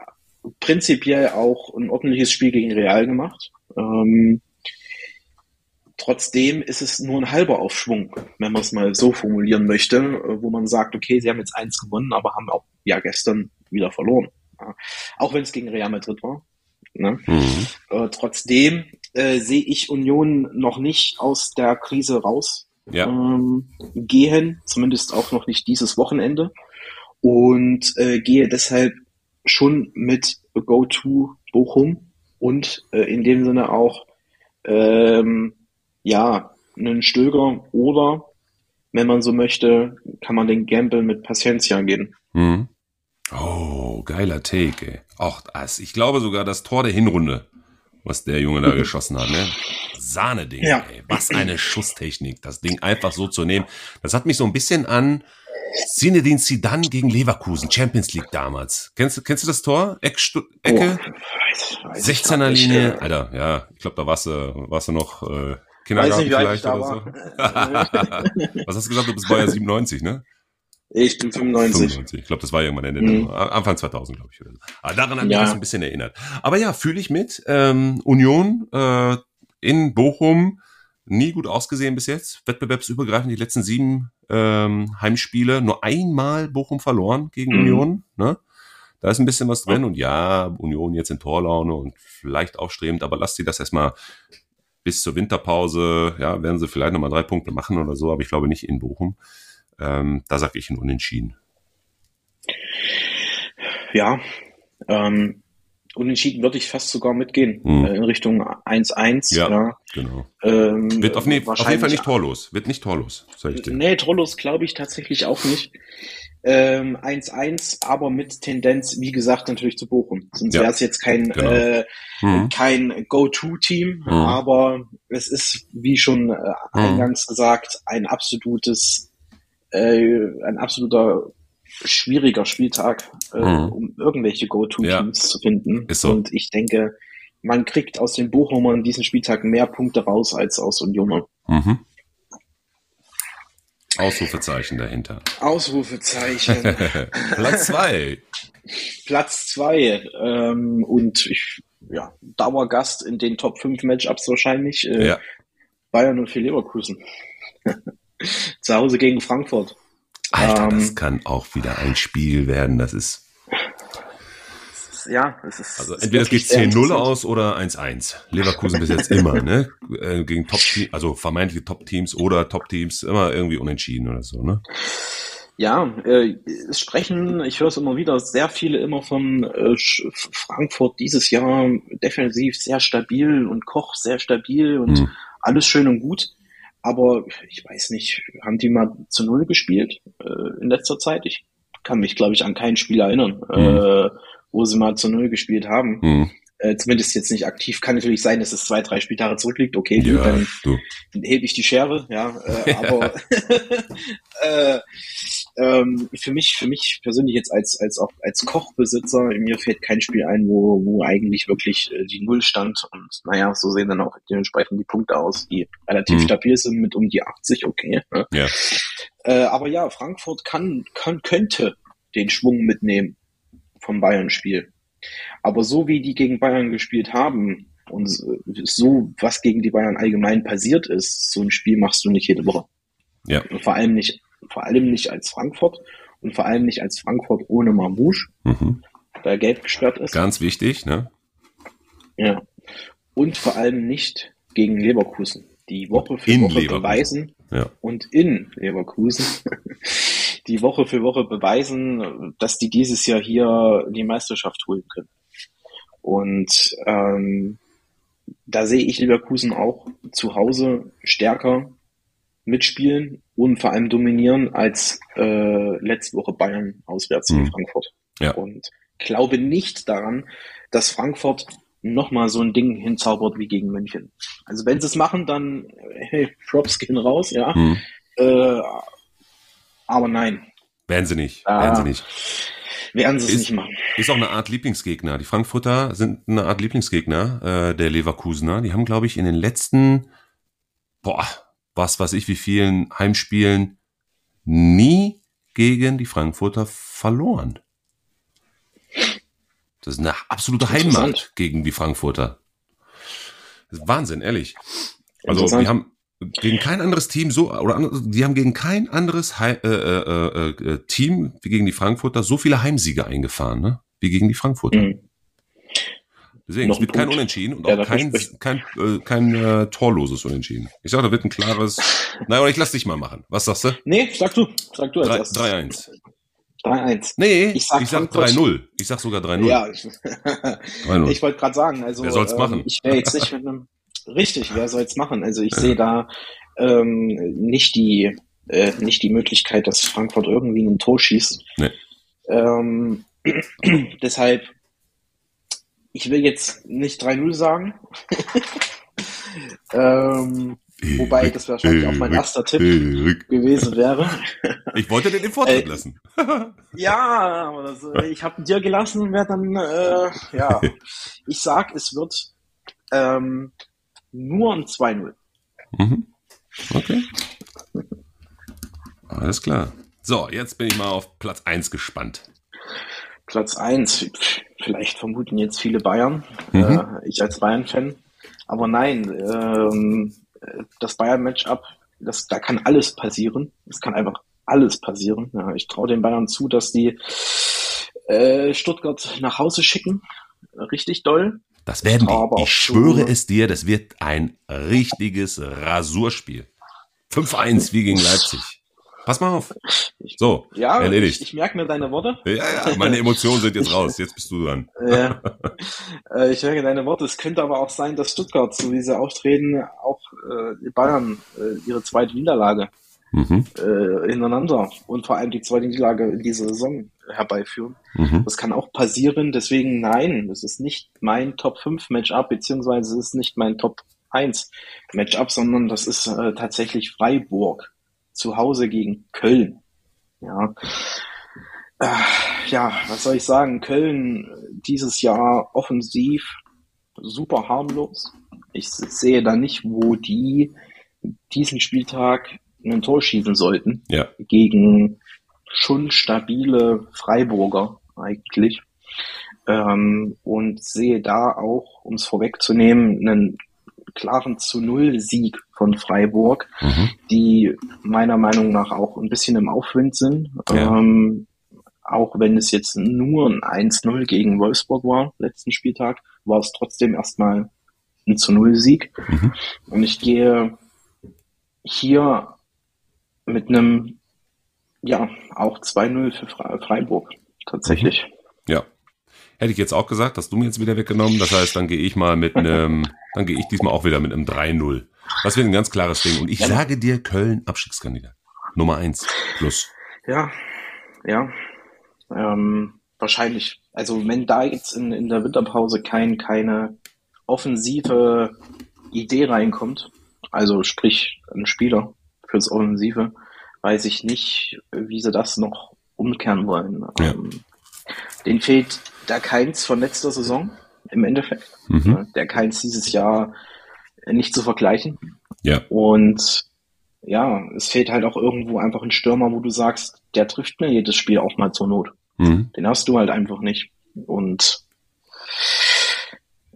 prinzipiell auch ein ordentliches Spiel gegen Real gemacht. Ähm, trotzdem ist es nur ein halber Aufschwung, wenn man es mal so formulieren möchte, äh, wo man sagt, okay, sie haben jetzt eins gewonnen, aber haben auch ja gestern wieder verloren. Ja. Auch wenn es gegen Real Madrid war. Ne? Mhm. Äh, trotzdem äh, sehe ich Union noch nicht aus der Krise raus Ja. ähm, gehen, zumindest auch noch nicht dieses Wochenende. Und äh, gehe deshalb schon mit Go-To Bochum und äh, in dem Sinne auch ähm, ja einen Stöger oder wenn man so möchte, kann man den Gamble mit Paciencia gehen. Mhm. Oh, geiler Take, ey. Das, ich glaube sogar das Tor der Hinrunde, was der Junge da *laughs* geschossen hat, ne? Sahneding, Ja. ey. Was eine Schusstechnik, das Ding einfach so zu nehmen. Das hat mich so ein bisschen Zinedine Zidane gegen Leverkusen, Champions League damals. Kennst du, kennst du das Tor? Eckstu Ecke? Oh, weiß, weiß ich 16er grad nicht, Linie? äh, Alter, ja, ich glaube, da warst du, warst du noch äh, Kindergarten nicht, vielleicht oder so. *laughs* Was hast du gesagt? Du bist Bayer 97, ne? Ich bin 95. 95. Ich glaube, das war irgendwann Ende, Mhm. Anfang 2000, glaube ich. Oder so. Aber daran hat mich Ja. das ein bisschen erinnert. Aber ja, fühle ich mit. Ähm, Union äh, in Bochum nie gut ausgesehen bis jetzt. Wettbewerbsübergreifend die letzten sieben ähm, Heimspiele. Nur einmal Bochum verloren gegen Mhm. Union. Ne? Da ist ein bisschen was drin und ja, Union jetzt in Torlaune und vielleicht aufstrebend, aber lasst sie das erstmal bis zur Winterpause, ja, werden sie vielleicht nochmal drei Punkte machen oder so, aber ich glaube nicht in Bochum. Ähm, da sage ich ein Unentschieden. Ja, ähm, unentschieden würde ich fast sogar mitgehen Hm. äh, in Richtung 1-1. Ja, Ja. genau. Ähm, Wird auf, ne, auf jeden Fall nicht torlos. Wird nicht torlos, sag ich dir. Nee, Trollos glaube ich tatsächlich auch nicht. Ähm, 1-1, aber mit Tendenz, wie gesagt, natürlich zu Bochum. Sonst Ja, wäre es jetzt kein, genau. äh, Mhm. kein Go-To-Team, Mhm. aber es ist, wie schon äh, Mhm. eingangs gesagt, ein absolutes, äh, ein absoluter schwieriger Spieltag, äh, Mhm. um irgendwelche Go-To-Teams zu finden. So. Und ich denke, man kriegt aus den Bochumern diesen Spieltag mehr Punkte raus als aus Unionern. Mhm. Ausrufezeichen dahinter. Ausrufezeichen. *laughs* Platz zwei. *laughs* Platz zwei ähm, und ich, ja, Dauergast in den Top 5 Matchups wahrscheinlich. Äh, Ja. Bayern und für Leverkusen. *laughs* Zu Hause gegen Frankfurt. Alter, das Ähm, kann auch wieder ein Spiel werden. Das ist, Ja, es ist. also entweder es geht sehr 10-0 interessant. aus oder 1-1. Leverkusen bis jetzt immer, ne? *laughs* Äh, Gegen Top also vermeintliche Top-Teams oder Top-Teams, immer irgendwie unentschieden oder so, ne? Ja, äh, es sprechen, ich höre es immer wieder, sehr viele immer von äh, Frankfurt dieses Jahr defensiv sehr stabil und Koch sehr stabil und Hm. alles schön und gut. Aber ich weiß nicht, haben die mal zu Null gespielt äh, in letzter Zeit? Ich kann mich, glaube ich, an kein Spiel erinnern, äh, wo sie mal zu Null gespielt haben. Hm. Äh, zumindest jetzt nicht aktiv. Kann natürlich sein, dass es zwei, drei Spieltage zurückliegt. Okay, gut, Ja, dann du. hebe ich die Schere, ja, äh, *laughs* aber *laughs* äh, ähm, für mich, für mich persönlich jetzt als als auch als Kochbesitzer, mir fällt kein Spiel ein, wo wo eigentlich wirklich äh, die Null stand und naja, so sehen dann auch dementsprechend die Punkte aus, die relativ Mhm. stabil sind mit um die 80, okay. Ne? Ja. Äh, aber ja, Frankfurt kann, kann könnte den Schwung mitnehmen vom Bayern-Spiel. Aber so wie die gegen Bayern gespielt haben und so, was gegen die Bayern allgemein passiert ist, so ein Spiel machst du nicht jede Woche. Ja. Und vor allem nicht, vor allem nicht als Frankfurt und vor allem nicht als Frankfurt ohne Mamouche, Mhm. der gelb gesperrt ist. Ganz wichtig, ne? Ja. Und vor allem nicht gegen Leverkusen, die Woche für In Woche Leverkusen. beweisen Ja. und in Leverkusen *laughs* die Woche für Woche beweisen, dass die dieses Jahr hier die Meisterschaft holen können. Und ähm, da sehe ich Leverkusen auch zu Hause stärker mitspielen und vor allem dominieren als äh, letzte Woche Bayern auswärts in Mhm. Frankfurt. Ja. Und glaube nicht daran, dass Frankfurt nochmal so ein Ding hinzaubert wie gegen München. Also wenn sie es machen, dann hey, Props gehen raus, ja. Hm. Äh, aber nein, Werden sie nicht, Ah. werden sie nicht. werden sie es Ist- nicht machen. Ist auch eine Art Lieblingsgegner. Die Frankfurter sind eine Art Lieblingsgegner äh, der Leverkusener. Die haben, glaube ich, in den letzten, boah, was weiß ich, wie vielen Heimspielen nie gegen die Frankfurter verloren. Das ist eine absolute. Heimat gegen die Frankfurter. Das ist Wahnsinn, ehrlich. Also wir haben gegen kein anderes Team so oder die haben gegen kein anderes Hei- äh, äh, äh, äh, Team wie gegen die Frankfurter so viele Heimsiege eingefahren, ne? Wie gegen die Frankfurter. Mhm. Deswegen es wird ein kein Punkt, Unentschieden und der auch kein kein äh, kein äh, torloses Unentschieden. Ich sag, da wird ein klares. *laughs* Na, oder ich lass dich mal machen. Was sagst du? Nee, sag du, sag du als Drei- erstes. 3-1. 3-1. Nee, Ich sag ich sag Frankfurt. 3-0. Ich sag sogar 3-0. Ja, ich, *laughs* 3-0. *laughs* ich wollte gerade sagen, also Wer soll's ähm, machen? ich wäre jetzt nicht mit einem richtig, wer soll's machen? Also ich sehe da ähm, nicht die äh, nicht die Möglichkeit, dass Frankfurt irgendwie ein Tor schießt. Nee. Ähm, *clears throat* deshalb, ich will jetzt nicht 3-0 sagen. *laughs* ähm, wobei das wahrscheinlich auch mein erster Tipp gewesen wäre. Ich wollte dir den Vortritt *laughs* Äh, lassen. *laughs* Ja, äh, ich habe dir gelassen, wer dann, äh, ja. Ich sag, es wird ähm, nur ein 2-0. Mhm. Okay. Alles klar. So, jetzt bin ich mal auf Platz 1 gespannt. Platz 1, vielleicht vermuten jetzt viele Bayern, Mhm. äh, ich als Bayern-Fan. Aber nein, ähm, das Bayern-Matchup, da kann alles passieren. Es kann einfach alles passieren. Ja, ich traue den Bayern zu, dass die äh, Stuttgart nach Hause schicken. Richtig doll. Das werden die. Ich schwöre es dir, das wird ein richtiges Rasurspiel. 5-1 wie gegen Leipzig. Pass mal auf. So, Ja, erledigt. ich, ich merke mir deine Worte. ja, ja, meine Emotionen sind jetzt *laughs* raus. Jetzt bist du dran. Ja. äh, ich merke deine Worte. Es könnte aber auch sein, dass Stuttgart, so wie sie auftreten, auch äh, Bayern äh, ihre zweite Niederlage Mhm, äh, hintereinander und vor allem die zweite Niederlage in dieser Saison herbeiführen. mhm. Das kann auch passieren. Deswegen nein, das ist nicht mein Top 5 Matchup, beziehungsweise es ist nicht mein Top 1 Matchup, sondern das ist äh, tatsächlich Freiburg zu Hause gegen Köln. Ja. Äh, ja, was soll ich sagen? Köln äh, dieses Jahr offensiv super harmlos. Ich sehe da nicht, wo die diesen Spieltag ein Tor schießen sollten Ja, gegen schon stabile Freiburger eigentlich. Ähm, und sehe da auch, um es vorwegzunehmen, einen klaren zu Null Sieg von Freiburg, mhm. die meiner Meinung nach auch ein bisschen im Aufwind sind. Ja. Ähm, auch wenn es jetzt nur ein 1-0 gegen Wolfsburg war, letzten Spieltag, war es trotzdem erstmal ein zu Null Sieg. Mhm. Und ich gehe hier mit einem, ja, auch 2-0 für Fre- Freiburg tatsächlich. ja. Hätte ich jetzt auch gesagt, hast du mir jetzt wieder weggenommen. Das heißt, dann gehe ich mal mit einem, *laughs* dann gehe ich diesmal auch wieder mit einem 3-0. Das wird ein ganz klares Ding. Und ich sage dir, Köln Abstiegskandidat. Nummer 1 plus. Ja, ja. Ähm, wahrscheinlich. Also wenn da jetzt in, in der Winterpause kein, keine offensive Idee reinkommt, also sprich ein Spieler fürs Offensive, weiß ich nicht, wie sie das noch umkehren wollen. Ja. Ähm, den fehlt der Keins von letzter Saison im Endeffekt. Mhm. Der Keins dieses Jahr nicht zu vergleichen. Ja. Und ja, es fehlt halt auch irgendwo einfach ein Stürmer, wo du sagst, der trifft mir jedes Spiel auch mal zur Not. Mhm. Den hast du halt einfach nicht. Und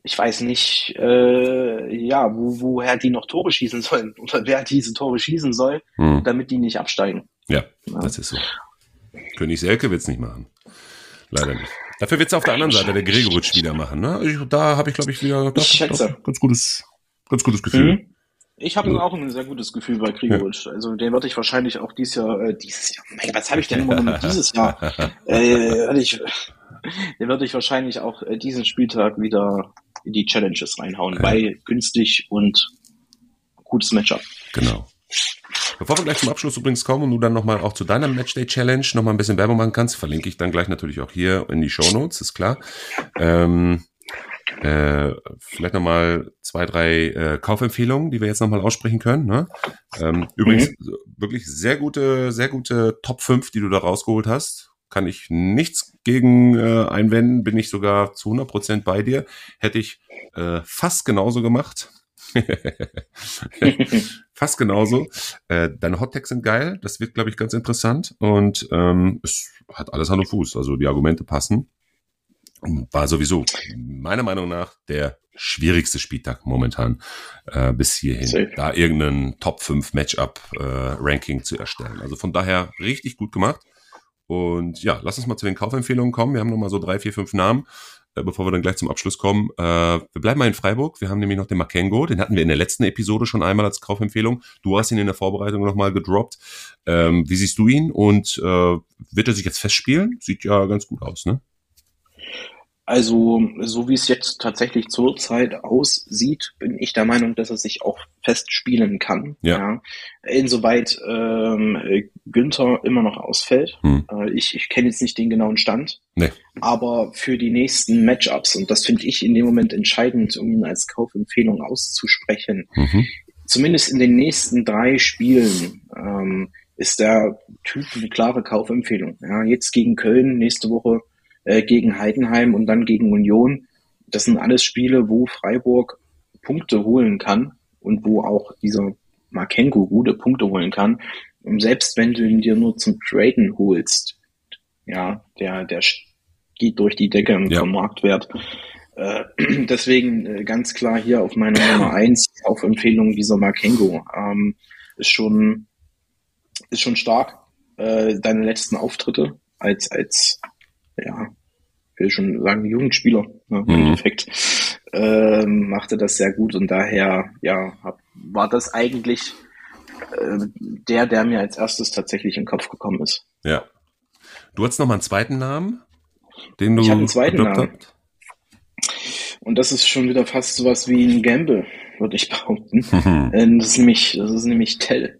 ich weiß nicht, äh, ja, wo, woher die noch Tore schießen sollen *laughs* oder wer diese Tore schießen soll, Mhm. damit die nicht absteigen. Ja, das ist so. König Selke wird's nicht machen. Leider nicht. Dafür wird's auf der anderen Seite der Gregoritsch wieder machen. Ne? Ich, da habe ich, glaube ich, wieder Ich schätze. ganz gutes, ganz gutes Gefühl. Mhm. Ich habe auch ein sehr gutes Gefühl bei Krigovic. Also den werde ich wahrscheinlich auch dieses Jahr, äh, dieses Jahr, mein, was habe ich denn immer noch mit dieses Jahr? *laughs* Äh, ich, den werde ich wahrscheinlich auch äh, diesen Spieltag wieder die Challenges reinhauen, weil günstig und gutes Matchup. Genau. Bevor wir gleich zum Abschluss übrigens kommen und du dann nochmal auch zu deiner Matchday Challenge nochmal ein bisschen Werbung machen kannst, verlinke ich dann gleich natürlich auch hier in die Show Notes, ist klar. Ähm, äh, vielleicht nochmal zwei, drei äh, Kaufempfehlungen, die wir jetzt nochmal aussprechen können. Ne? Ähm, übrigens wirklich sehr gute, sehr gute Top 5, die du da rausgeholt hast. Kann ich nichts gegen äh, einwenden, bin ich sogar zu 100% bei dir. Hätte ich äh, fast genauso gemacht. *laughs* Fast genauso. Äh, deine Hot-Tags sind geil. Das wird, glaube ich, ganz interessant. Und ähm, es hat alles Hand und Fuß. Also die Argumente passen. War sowieso meiner Meinung nach der schwierigste Spieltag momentan äh, bis hierhin, Safe. da irgendeinen Top 5 Matchup äh, Ranking zu erstellen. Also von daher richtig gut gemacht. Und ja, lass uns mal zu den Kaufempfehlungen kommen. Wir haben noch mal so drei, vier, fünf Namen, äh, bevor wir dann gleich zum Abschluss kommen. Äh, wir bleiben mal in Freiburg. Wir haben nämlich noch den Makengo. Den hatten wir in der letzten Episode schon einmal als Kaufempfehlung. Du hast ihn in der Vorbereitung noch mal gedroppt. Ähm, wie siehst du ihn? Und äh, wird er sich jetzt festspielen? Sieht ja ganz gut aus, ne? Also, so wie es jetzt tatsächlich zurzeit aussieht, bin ich der Meinung, dass er sich auch festspielen kann. Ja. Insoweit ähm, Günther immer noch ausfällt. Hm. Äh, ich ich kenne jetzt nicht den genauen Stand. Nee. Aber für die nächsten Matchups, und das finde ich in dem Moment entscheidend, um ihn als Kaufempfehlung auszusprechen, Mhm. zumindest in den nächsten drei Spielen ähm, ist der Typ eine klare Kaufempfehlung. Ja, jetzt gegen Köln, nächste Woche äh, gegen Heidenheim und dann gegen Union. Das sind alles Spiele, wo Freiburg Punkte holen kann und wo auch dieser Markenko gute Punkte holen kann. Und selbst wenn du ihn dir nur zum Traden holst, ja, der, der geht durch die Decke im Ja. Marktwert. Äh, *clears throat* deswegen äh, ganz klar hier auf meiner Nummer *clears throat* eins auf Empfehlung dieser Markengo. Ähm, ist schon, ist schon stark. Äh, deine letzten Auftritte als, als, ja, will schon sagen, Jugendspieler ne, im Mhm. Endeffekt, ähm, machte das sehr gut und daher, ja, hab, war das eigentlich äh, der, der mir als erstes tatsächlich in den Kopf gekommen ist. Ja. Du hast noch mal einen zweiten Namen, den du Ich hab einen zweiten Namen. hast? Und das ist schon wieder fast sowas wie ein Gamble, würde ich behaupten. Mhm. *laughs* Äh, Das ist nämlich, das ist nämlich Tell.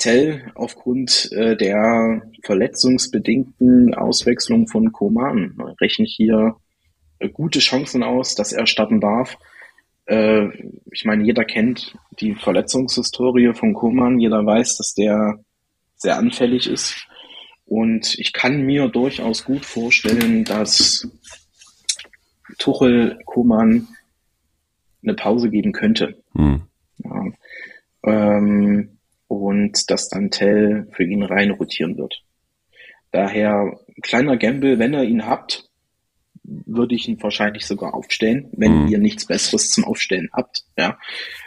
Tell aufgrund äh, der verletzungsbedingten Auswechslung von Koman ne, rechne ich hier äh, gute Chancen aus, dass er starten darf. Äh, ich meine, jeder kennt die Verletzungshistorie von Koman, jeder weiß, dass der sehr anfällig ist. Und ich kann mir durchaus gut vorstellen, dass Tuchel Koman eine Pause geben könnte. Mhm. Ja. Ähm, und dass dann Tell für ihn rein rotieren wird. Daher kleiner Gamble, wenn ihr ihn habt, würde ich ihn wahrscheinlich sogar aufstellen, wenn Mhm. ihr nichts Besseres zum Aufstellen habt. Ja.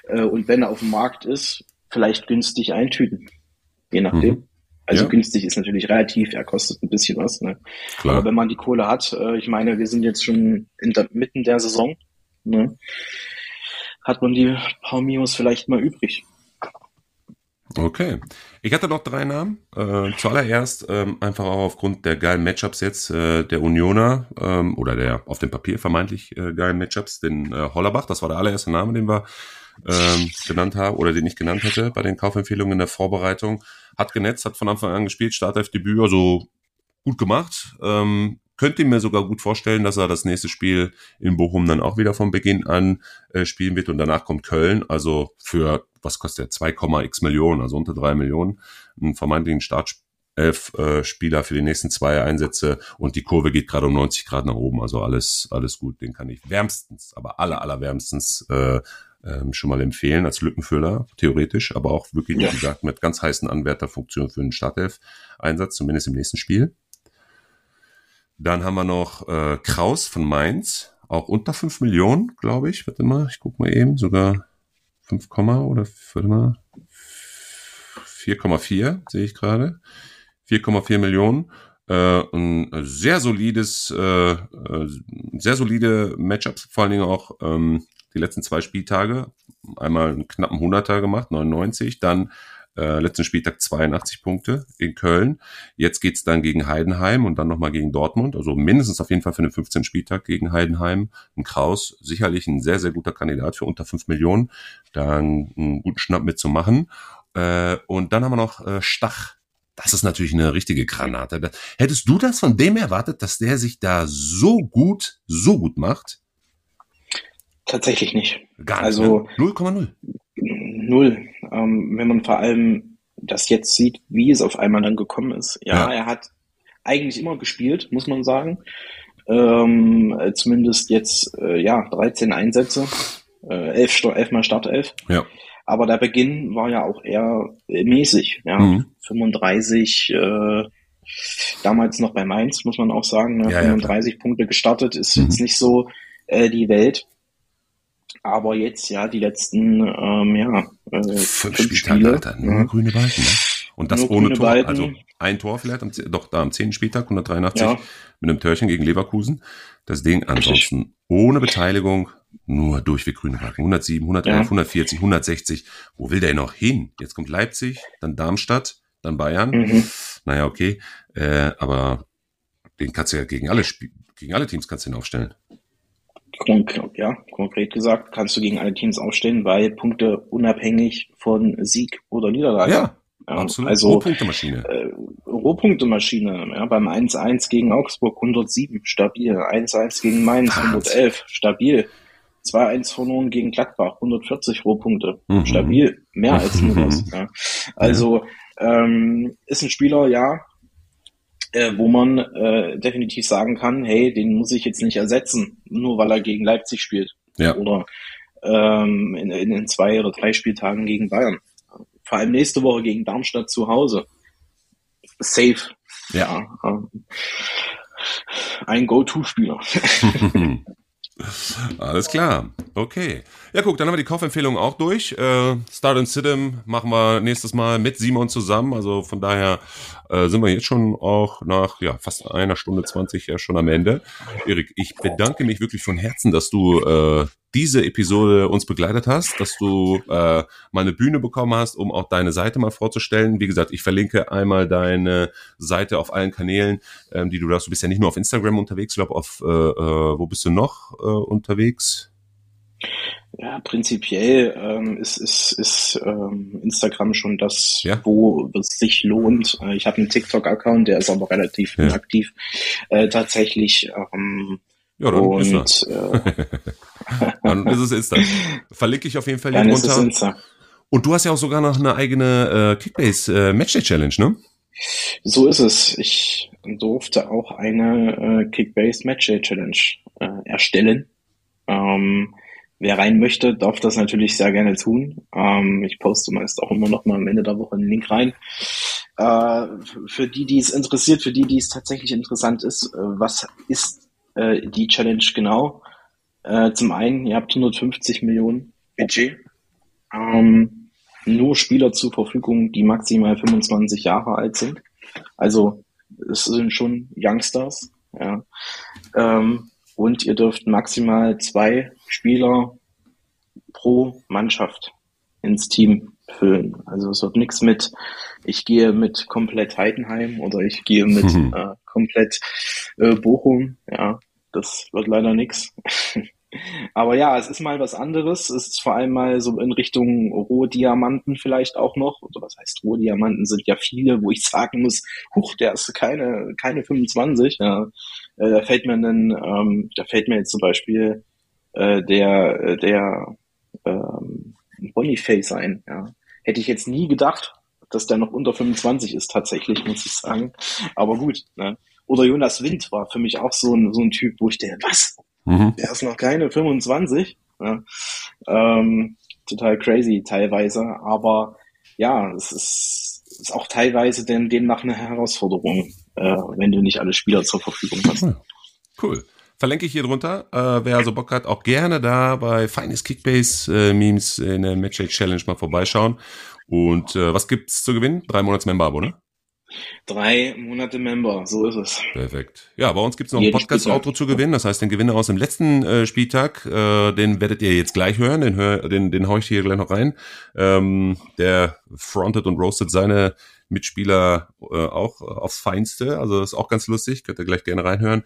Äh, Und wenn er auf dem Markt ist, vielleicht günstig eintüten. Je nachdem. Mhm. Also Ja. günstig ist natürlich relativ, er kostet ein bisschen was. Ne? Klar. Aber wenn man die Kohle hat, äh, ich meine, wir sind jetzt schon in der, mitten der Saison, ne? hat man die paar Mios vielleicht mal übrig. Okay. Ich hatte noch drei Namen. Äh, zuallererst ähm, einfach auch aufgrund der geilen Matchups jetzt äh, der Unioner ähm, oder der auf dem Papier vermeintlich äh, geilen Matchups, den äh, Hollerbach, das war der allererste Name, den wir ähm, genannt haben oder den ich genannt hatte bei den Kaufempfehlungen in der Vorbereitung. Hat genetzt, hat von Anfang an gespielt, Startelf-Debüt, also gut gemacht. Ähm, könnte mir sogar gut vorstellen, dass er das nächste Spiel in Bochum dann auch wieder von Beginn an äh, spielen wird und danach kommt Köln. Also für, was kostet der, 2,x Millionen, also unter drei Millionen, einen vermeintlichen Startelf-Spieler für die nächsten zwei Einsätze und die Kurve geht gerade um 90 Grad nach oben, also alles, alles gut, den kann ich wärmstens, aber aller, aller wärmstens äh, ähm, schon mal empfehlen als Lückenfüller, theoretisch, aber auch wirklich, wie gesagt, mit ganz heißen Anwärterfunktionen für einen Startelf-Einsatz, zumindest im nächsten Spiel. Dann haben wir noch äh, Kraus von Mainz, auch unter 5 Millionen, glaube ich. Warte mal, ich guck mal eben, sogar 5, oder warte mal, 4,4 sehe ich gerade. 4,4 Millionen. Äh, ein sehr solides, äh, äh, sehr solide Matchups, vor allen Dingen auch ähm, die letzten zwei Spieltage. Einmal einen knappen 100er gemacht, 99, dann äh, letzten Spieltag 82 Punkte in Köln. Jetzt geht's dann gegen Heidenheim und dann nochmal gegen Dortmund. Also mindestens auf jeden Fall für den 15. Spieltag gegen Heidenheim. Ein Kraus, sicherlich ein sehr, sehr guter Kandidat für unter 5 Millionen, da einen, einen guten Schnapp mitzumachen. Äh, und dann haben wir noch äh, Stach. Das ist natürlich eine richtige Granate. Hättest du das von dem erwartet, dass der sich da so gut, so gut macht? Tatsächlich nicht. Gar nicht. Also- ne? 0,0. Null. Ähm, wenn man vor allem das jetzt sieht, wie es auf einmal dann gekommen ist. Ja, Ja. er hat eigentlich immer gespielt, muss man sagen. Ähm, äh, zumindest jetzt, äh, ja, 13 Einsätze, äh, 11, Sto- 11 mal Startelf. Ja. Aber der Beginn war ja auch eher äh, mäßig, ja. Mhm. 35, äh, damals noch bei Mainz, muss man auch sagen, ne? Ja, ja, 35 Punkte gestartet, ist Mhm. jetzt nicht so äh, die Welt. Aber jetzt, ja, die letzten, ähm, ja, äh, Fünf, fünf Spieltage, Spiele. Alter. Nur ja. grüne Balken, ne? Und das Nur ohne Tor. Balken. Also ein Tor vielleicht, am, doch da am 10. Spieltag, 183 Ja. mit einem Törchen gegen Leverkusen. Das Ding ansonsten ohne Beteiligung, nur durchweg grüne Balken. 107, 111, Ja. 140, 160. Wo will der noch hin? Jetzt kommt Leipzig, dann Darmstadt, dann Bayern. Mhm. Naja, okay. Äh, aber den kannst du ja gegen alle Spie gegen alle Teams kannst du ihn aufstellen. Ja, konkret gesagt, kannst du gegen alle Teams aufstellen, weil Punkte unabhängig von Sieg oder Niederlage. Ja, absolut. Also Rohpunktemaschine. äh, Rohpunktemaschine, ja, beim 1-1 gegen Augsburg 107, stabil. 1-1 gegen Mainz Wahnsinn. 111, stabil. 2-1 verloren gegen Gladbach, 140 Rohpunkte, Mhm. stabil, mehr als nur das. *laughs* Ja. Also ähm, ist ein Spieler, ja, äh, wo man äh, definitiv sagen kann, hey, den muss ich jetzt nicht ersetzen, nur weil er gegen Leipzig spielt Ja. oder ähm, in, in den zwei oder drei Spieltagen gegen Bayern. Vor allem nächste Woche gegen Darmstadt zu Hause. Safe. Ja. ähm, ein Go-To-Spieler. *laughs* Alles klar. Okay. Ja, guck, dann haben wir die Kaufempfehlung auch durch. Äh, Start and Sidem machen wir nächstes Mal mit Simon zusammen. Also von daher äh, sind wir jetzt schon auch nach ja, fast einer Stunde 20 ja schon am Ende. Erik, ich bedanke mich wirklich von Herzen, dass du äh, diese Episode uns begleitet hast, dass du äh, mal eine Bühne bekommen hast, um auch deine Seite mal vorzustellen. Wie gesagt, ich verlinke einmal deine Seite auf allen Kanälen, ähm, die du da hast. Du bist ja nicht nur auf Instagram unterwegs, ich glaube auf, äh, äh, wo bist du noch äh, unterwegs? Ja, prinzipiell ähm, ist, ist, ist ähm, Instagram schon das, ja. wo es sich lohnt. Äh, ich habe einen TikTok-Account, der ist aber relativ ja. inaktiv. Äh, tatsächlich. Ähm, ja, dann und, ist äh, *laughs* Dann ist es Insta. Verlinke ich auf jeden Fall hier drunter. Und du hast ja auch sogar noch eine eigene äh, Kickbase äh, Matchday Challenge, ne? So ist es. Ich durfte auch eine äh, Kickbase Matchday Challenge äh, erstellen. Ähm, wer rein möchte, darf das natürlich sehr gerne tun. Ähm, ich poste meist auch immer noch mal am Ende der Woche einen Link rein. Äh, für die, die es interessiert, für die, die es tatsächlich interessant ist, äh, was ist äh, die Challenge genau? Äh, zum einen, ihr habt 150 Millionen Budget. Ähm, nur Spieler zur Verfügung, die maximal 25 Jahre alt sind. Also es sind schon Youngsters. Ja. Ähm, und ihr dürft maximal zwei Spieler pro Mannschaft ins Team füllen. Also es wird nichts mit, ich gehe mit komplett Heidenheim oder ich gehe mit mhm. äh, komplett äh, Bochum. Ja, das wird leider nichts. *laughs* Aber ja, es ist mal was anderes. Es ist vor allem mal so in Richtung Rohdiamanten vielleicht auch noch. Oder was heißt Rohdiamanten sind ja viele, wo ich sagen muss, huch, der ist keine, keine 25. Ja. Äh, da fällt mir dann, ähm, da fällt mir jetzt zum Beispiel äh, der, äh, der ähm, Boniface ein. Ja. Hätte ich jetzt nie gedacht, dass der noch unter 25 ist, tatsächlich, muss ich sagen. Aber gut, ne? Oder Jonas Wind war für mich auch so ein, so ein Typ, wo ich denke, was? Mhm. Der ist noch keine 25. Ja. Ähm, total crazy teilweise, aber ja, es ist, ist auch teilweise denn demnach eine Herausforderung, äh, wenn du nicht alle Spieler zur Verfügung hast. Cool. Verlinke ich hier drunter. Äh, wer also Bock hat, auch gerne da bei Feines Kickbase äh, Memes in der Matchday Challenge mal vorbeischauen. Und äh, was gibt's zu gewinnen? Drei Monats Member-Abo, ne? Drei Monate Member, so ist es. Perfekt. Ja, bei uns gibt's noch ein Podcast-Outro zu gewinnen. Das heißt, den Gewinner aus dem letzten äh, Spieltag, äh, den werdet ihr jetzt gleich hören. Den, hör, den, den hau ich hier gleich noch rein. Ähm, der frontet und roastet seine Mitspieler äh, auch aufs Feinste. Also ist auch ganz lustig, könnt ihr gleich gerne reinhören.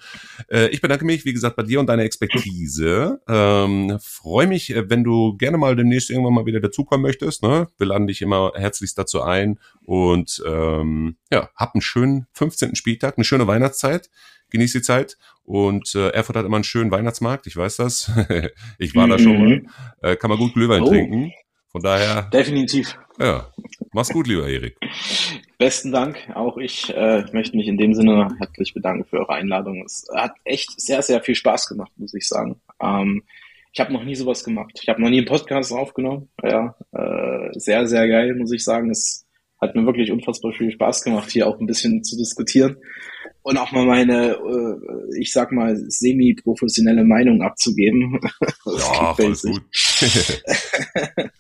Äh, ich bedanke mich, wie gesagt, bei dir und deiner Expertise. Ähm, Freue mich, äh, wenn du gerne mal demnächst irgendwann mal wieder dazukommen möchtest. Ne? Wir laden dich immer herzlichst dazu ein und ähm, ja, hab einen schönen 15. Spieltag, eine schöne Weihnachtszeit. Genieß die Zeit und äh, Erfurt hat immer einen schönen Weihnachtsmarkt, ich weiß das. *laughs* ich war mhm. da schon mal. Äh, kann man gut Glühwein oh. trinken. Von daher. Definitiv. Ja. Mach's gut, lieber Erik. Besten Dank. Auch ich äh, möchte mich in dem Sinne herzlich bedanken für eure Einladung. Es hat echt sehr, sehr viel Spaß gemacht, muss ich sagen. Ähm, ich habe noch nie sowas gemacht. Ich habe noch nie einen Podcast aufgenommen. Ja, äh, sehr, sehr geil, muss ich sagen. Es hat mir wirklich unfassbar viel Spaß gemacht, hier auch ein bisschen zu diskutieren und auch mal meine, äh, ich sag mal, semi-professionelle Meinung abzugeben. *laughs* ja, voll gut. *laughs*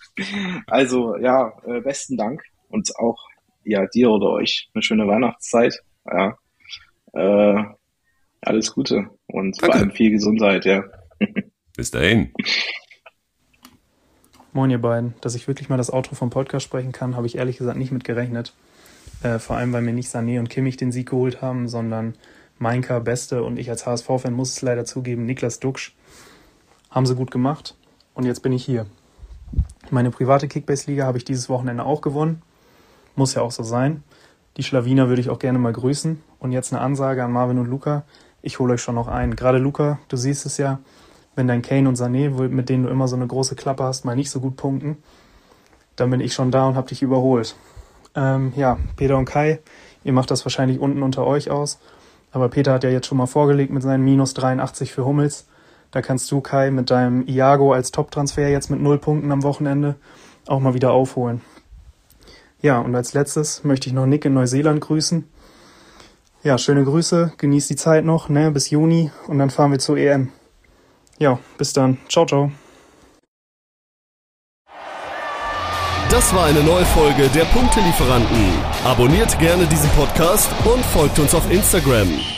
also ja, äh, besten Dank und auch ja dir oder euch eine schöne Weihnachtszeit. Ja, äh, alles Gute und Danke. vor allem viel Gesundheit. Ja. Bis dahin. Moin ihr beiden, dass ich wirklich mal das Outro vom Podcast sprechen kann, habe ich ehrlich gesagt nicht mit gerechnet. Äh, vor allem, weil mir nicht Sané und Kimmich den Sieg geholt haben, sondern Mainka, Beste und ich als HSV-Fan muss es leider zugeben, Niklas Duxch. Haben sie gut gemacht und jetzt bin ich hier. Meine private Kickbase-Liga habe ich dieses Wochenende auch gewonnen. Muss ja auch so sein. Die Schlawiner würde ich auch gerne mal grüßen. Und jetzt eine Ansage an Marvin und Luca. Ich hole euch schon noch ein. Gerade Luca, du siehst es ja, wenn dein Kane und Sané, mit denen du immer so eine große Klappe hast, mal nicht so gut punkten, dann bin ich schon da und habe dich überholt. Ähm, ja, Peter und Kai, ihr macht das wahrscheinlich unten unter euch aus. Aber Peter hat ja jetzt schon mal vorgelegt mit seinen minus 83 für Hummels. Da kannst du, Kai, mit deinem Iago als Top-Transfer jetzt mit null Punkten am Wochenende auch mal wieder aufholen. Ja, und als letztes möchte ich noch Nick in Neuseeland grüßen. Ja, schöne Grüße, genießt die Zeit noch, ne, bis Juni und dann fahren wir zur EM. Ja, bis dann. Ciao, ciao. Das war eine neue Folge der Punktelieferanten. Abonniert gerne diesen Podcast und folgt uns auf Instagram.